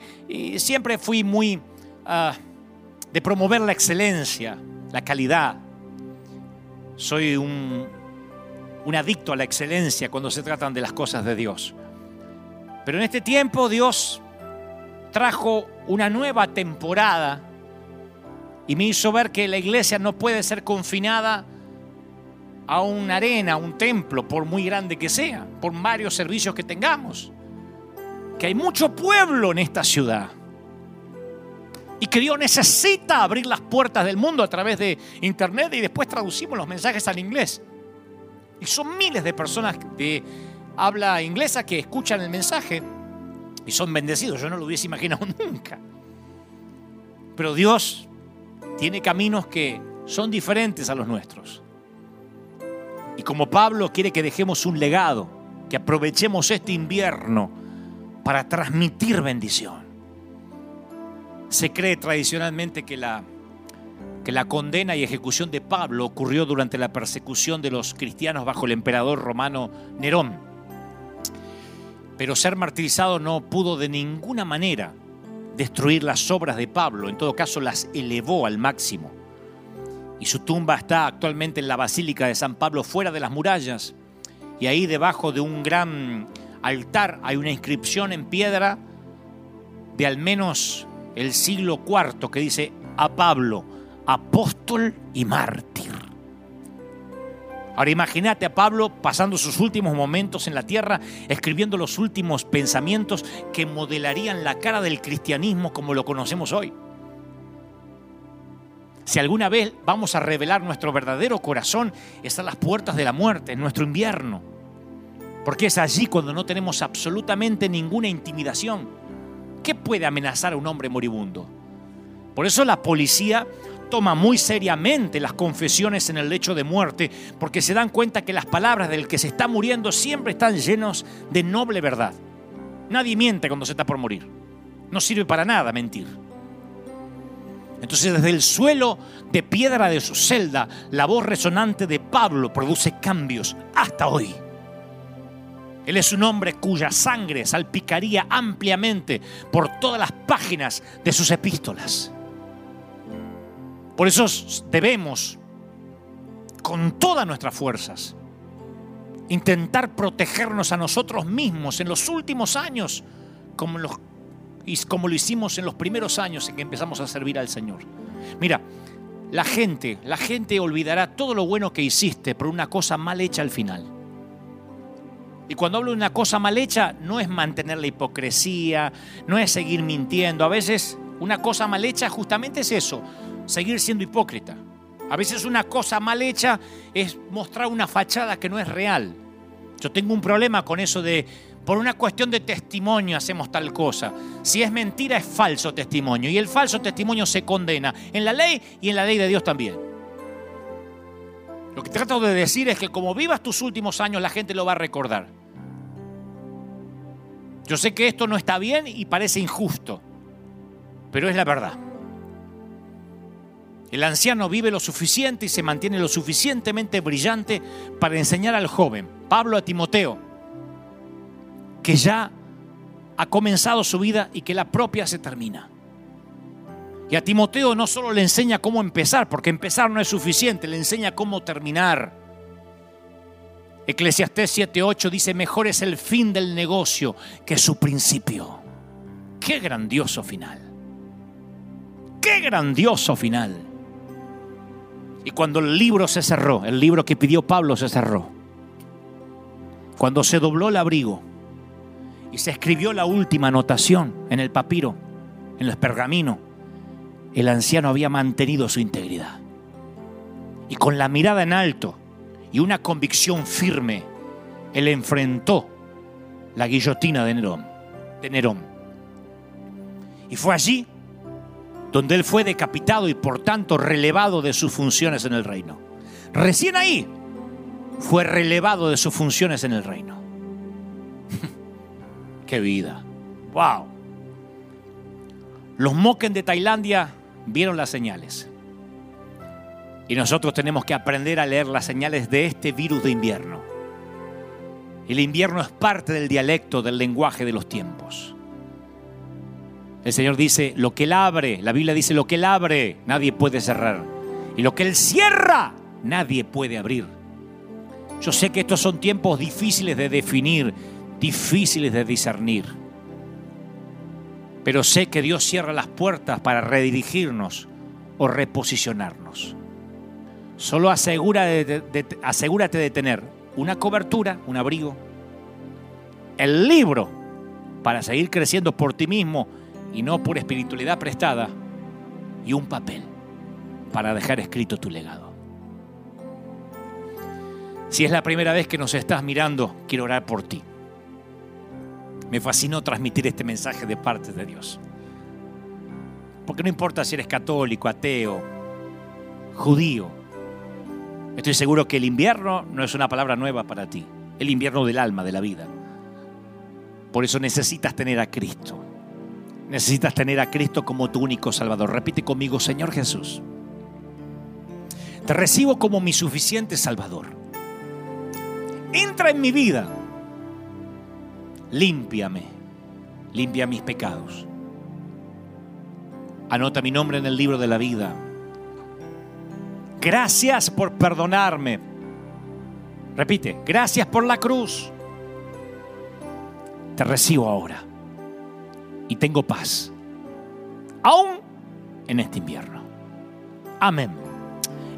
siempre fui muy ah, de promover la excelencia, la calidad. Soy un, adicto a la excelencia cuando se tratan de las cosas de Dios. Pero en este tiempo Dios trajo una nueva temporada y me hizo ver que la iglesia no puede ser confinada a una arena, a un templo, por muy grande que sea, por varios servicios que tengamos. Que hay mucho pueblo en esta ciudad. Y que Dios necesita abrir las puertas del mundo a través de internet y después traducimos los mensajes al inglés. Y son miles de personas de habla inglesa que escuchan el mensaje y son bendecidos. Yo no lo hubiese imaginado nunca. Pero Dios tiene caminos que son diferentes a los nuestros. Y como Pablo quiere que dejemos un legado, que aprovechemos este invierno para transmitir bendición. Se cree tradicionalmente que la, que la condena y ejecución de Pablo ocurrió durante la persecución de los cristianos bajo el emperador romano Nerón. Pero ser martirizado no pudo de ninguna manera destruir las obras de Pablo, en todo caso las elevó al máximo. Y su tumba está actualmente en la Basílica de San Pablo, fuera de las murallas. Y ahí debajo de un gran altar hay una inscripción en piedra de al menos el siglo IV que dice a Pablo, apóstol y mártir. Ahora imagínate a Pablo pasando sus últimos momentos en la tierra, escribiendo los últimos pensamientos que modelarían la cara del cristianismo como lo conocemos hoy. Si alguna vez vamos a revelar nuestro verdadero corazón, es a las puertas de la muerte, en nuestro invierno. Porque es allí cuando no tenemos absolutamente ninguna intimidación. ¿Qué puede amenazar a un hombre moribundo? Por eso la policía toma muy seriamente las confesiones en el lecho de muerte, porque se dan cuenta que las palabras del que se está muriendo siempre están llenos de noble verdad. Nadie miente cuando se está por morir. No sirve para nada mentir. Entonces desde el suelo de piedra de su celda, la voz resonante de Pablo produce cambios hasta hoy. Él es un hombre cuya sangre salpicaría ampliamente por todas las páginas de sus epístolas. Por eso debemos, con todas nuestras fuerzas, intentar protegernos a nosotros mismos en los últimos años, como, como lo hicimos en los primeros años en que empezamos a servir al Señor. Mira, la gente, la gente olvidará todo lo bueno que hiciste por una cosa mal hecha al final. Y cuando hablo de una cosa mal hecha, no es mantener la hipocresía, no es seguir mintiendo. A veces una cosa mal hecha justamente es eso, seguir siendo hipócrita. A veces una cosa mal hecha es mostrar una fachada que no es real. Yo tengo un problema con eso de, por una cuestión de testimonio hacemos tal cosa. Si es mentira es falso testimonio y el falso testimonio se condena en la ley y en la ley de Dios también. Lo que trato de decir es que como vivas tus últimos años la gente lo va a recordar. Yo sé que esto no está bien y parece injusto, pero es la verdad. El anciano vive lo suficiente y se mantiene lo suficientemente brillante para enseñar al joven, Pablo a Timoteo, que ya ha comenzado su vida y que la propia se termina. Y a Timoteo no solo le enseña cómo empezar, porque empezar no es suficiente, le enseña cómo terminar. Eclesiastés 7:8 dice, mejor es el fin del negocio que su principio. Qué grandioso final. Qué grandioso final. Y cuando el libro se cerró, el libro que pidió Pablo se cerró, cuando se dobló el abrigo y se escribió la última anotación en el papiro, en el pergamino, el anciano había mantenido su integridad. Y con la mirada en alto y una convicción firme, él enfrentó la guillotina de Nerón. Y fue allí donde él fue decapitado y por tanto relevado de sus funciones en el reino. Recién ahí fue relevado de sus funciones en el reino. ¡Qué vida! ¡Wow! Los Moken de Tailandia vieron las señales. Y nosotros tenemos que aprender a leer las señales de este virus de invierno. El invierno es parte del dialecto, del lenguaje de los tiempos. El Señor dice, lo que Él abre, la Biblia dice, lo que Él abre, nadie puede cerrar. Y lo que Él cierra, nadie puede abrir. Yo sé que estos son tiempos difíciles de definir, difíciles de discernir. Pero sé que Dios cierra las puertas para redirigirnos o reposicionarnos. Solo asegúrate de, tener una cobertura, un abrigo, el libro para seguir creciendo por ti mismo y no por espiritualidad prestada, y un papel para dejar escrito tu legado. Si es la primera vez que nos estás mirando, quiero orar por ti. Me fascinó transmitir este mensaje de parte de Dios. Porque no importa si eres católico, ateo, judío, estoy seguro que el invierno no es una palabra nueva para ti. El invierno del alma, de la vida. Por eso necesitas tener a Cristo. Necesitas tener a Cristo como tu único Salvador. Repite conmigo, Señor Jesús. Te recibo como mi suficiente Salvador. Entra en mi vida límpiame, limpia mis pecados. Anota mi nombre en el libro de la vida. Gracias por perdonarme. Repite, gracias por la cruz. Te recibo ahora y tengo paz, aún en este invierno. Amén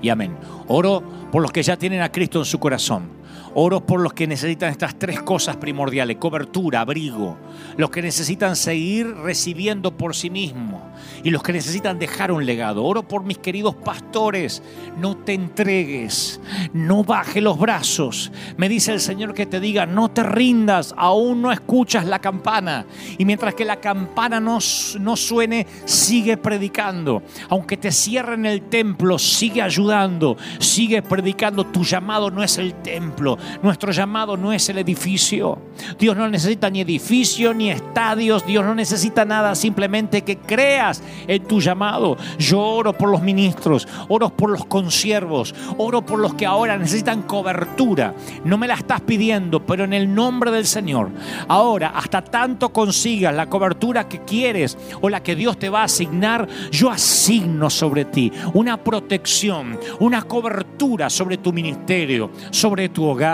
y amén. Oro por los que ya tienen a Cristo en su corazón Oro por los que necesitan estas tres cosas primordiales, cobertura, abrigo, los que necesitan seguir recibiendo por sí mismos y los que necesitan dejar un legado. Oro por mis queridos pastores, no te entregues, no baje los brazos. Me dice el Señor que te diga, no te rindas, aún no escuchas la campana. Y mientras que la campana no, no suene, sigue predicando. Aunque te cierren el templo, sigue ayudando, sigue predicando. Tu llamado no es el templo, nuestro llamado no es el edificio. Dios no necesita ni edificio ni estadios. Dios no necesita nada, simplemente que creas en tu llamado. Yo oro por los ministros, oro por los consiervos, oro por los que ahora necesitan cobertura. No me la estás pidiendo, pero en el nombre del Señor. Ahora, hasta tanto consigas la cobertura que quieres o la que Dios te va a asignar, yo asigno sobre ti una protección, una cobertura sobre tu ministerio, sobre tu hogar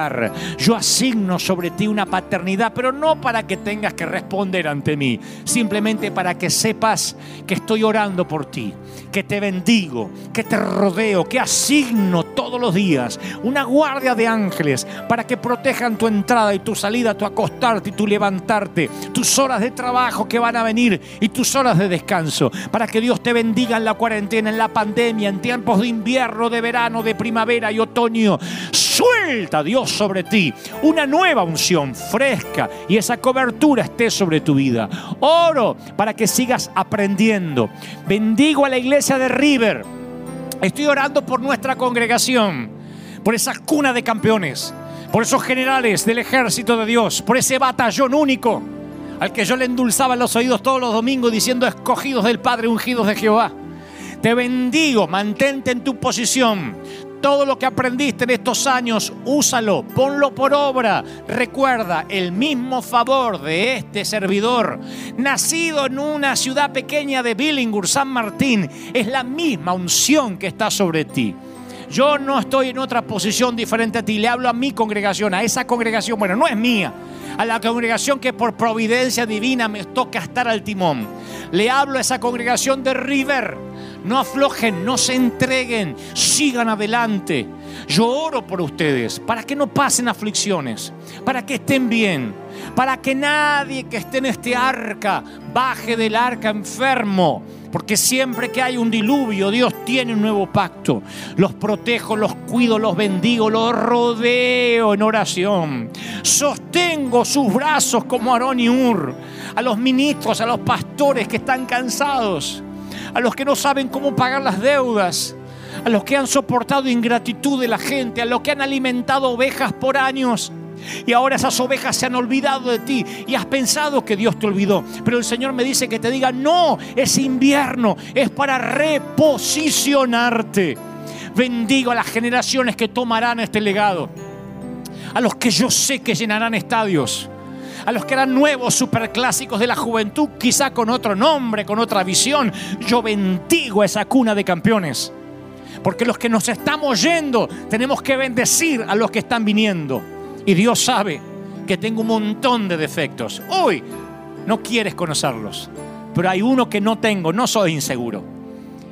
yo asigno sobre ti una paternidad, pero no para que tengas que responder ante mí, simplemente para que sepas que estoy orando por ti, que te bendigo, que te rodeo, que asigno todos los días una guardia de ángeles para que protejan tu entrada y tu salida, tu acostarte y tu levantarte, tus horas de trabajo que van a venir y tus horas de descanso, para que Dios te bendiga en la cuarentena, en la pandemia, en tiempos de invierno, de verano, de primavera y otoño. Suelta Dios sobre ti una nueva unción fresca y esa cobertura esté sobre tu vida. Oro para que sigas aprendiendo. Bendigo a la iglesia de River. Estoy orando por nuestra congregación, por esa cuna de campeones, por esos generales del ejército de Dios, por ese batallón único al que yo le endulzaba los oídos todos los domingos diciendo escogidos del Padre, ungidos de Jehová. Te bendigo, mantente en tu posición. Todo lo que aprendiste en estos años, úsalo, ponlo por obra. Recuerda el mismo favor de este servidor, nacido en una ciudad pequeña de Billingur, San Martín, es la misma unción que está sobre ti. Yo no estoy en otra posición diferente a ti, le hablo a mi congregación, a esa congregación, bueno, no es mía, a la congregación que por providencia divina me toca estar al timón. Le hablo a esa congregación de River no aflojen, no se entreguen, sigan adelante. Yo oro por ustedes para que no pasen aflicciones, para que estén bien, para que nadie que esté en este arca baje del arca enfermo. Porque siempre que hay un diluvio, Dios tiene un nuevo pacto. Los protejo, los cuido, los bendigo, los rodeo en oración. Sostengo sus brazos como Aarón y Ur. A los ministros, a los pastores que están cansados a los que no saben cómo pagar las deudas, a los que han soportado ingratitud de la gente, a los que han alimentado ovejas por años. Y ahora esas ovejas se han olvidado de ti y has pensado que Dios te olvidó. Pero el Señor me dice que te diga, no, es invierno, es para reposicionarte. Bendigo a las generaciones que tomarán este legado, a los que yo sé que llenarán estadios a los que eran nuevos superclásicos de la juventud, quizá con otro nombre, con otra visión. Yo bendigo esa cuna de campeones. Porque los que nos estamos yendo tenemos que bendecir a los que están viniendo. Y Dios sabe que tengo un montón de defectos. Hoy no quieres conocerlos, pero hay uno que no tengo, no soy inseguro.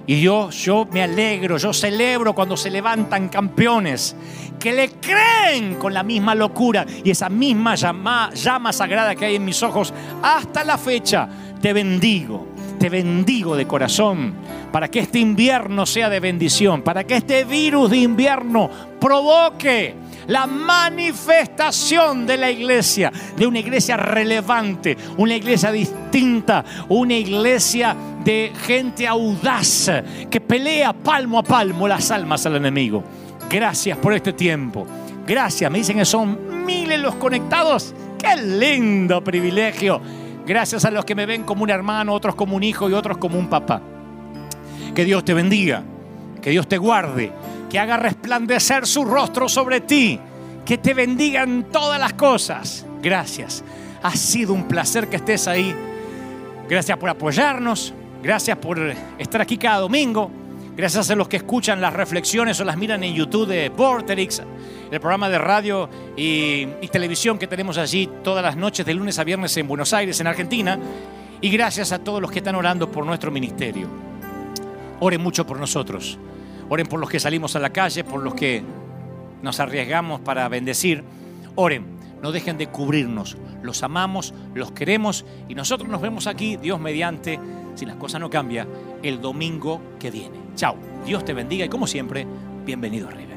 Y yo, yo me alegro, yo celebro cuando se levantan campeones que le creen con la misma locura y esa misma llama, llama sagrada que hay en mis ojos hasta la fecha. Te bendigo, te bendigo de corazón para que este invierno sea de bendición, para que este virus de invierno provoque la manifestación de la iglesia, de una iglesia relevante, una iglesia distinta, una iglesia de gente audaz que pelea palmo a palmo las almas al enemigo. Gracias por este tiempo. Gracias, me dicen que son miles los conectados. ¡Qué lindo privilegio! Gracias a los que me ven como un hermano, otros como un hijo y otros como un papá. Que Dios te bendiga, que Dios te guarde, que haga resplandecer su rostro sobre ti, que te bendiga en todas las cosas. Gracias. Ha sido un placer que estés ahí. Gracias por apoyarnos. Gracias por estar aquí cada domingo. Gracias a los que escuchan las reflexiones o las miran en YouTube de Porterix, el programa de radio y, televisión que tenemos allí todas las noches de lunes a viernes en Buenos Aires, en Argentina. Y gracias a todos los que están orando por nuestro ministerio. Oren mucho por nosotros. Oren por los que salimos a la calle, por los que nos arriesgamos para bendecir. Oren, no dejen de cubrirnos. Los amamos, los queremos y nosotros nos vemos aquí, Dios mediante, si las cosas no cambian, el domingo que viene. Chao, Dios te bendiga y como siempre, bienvenido a River.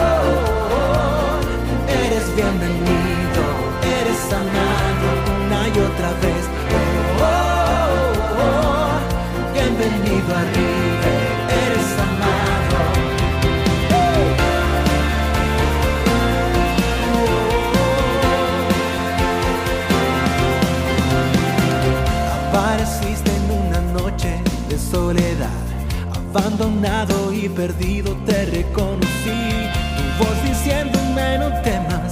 bienvenido, eres amado una y otra vez. bienvenido arriba, eres amado. Apareciste en una noche de soledad abandonado y perdido te reconocí. Tu voz diciéndome no temas,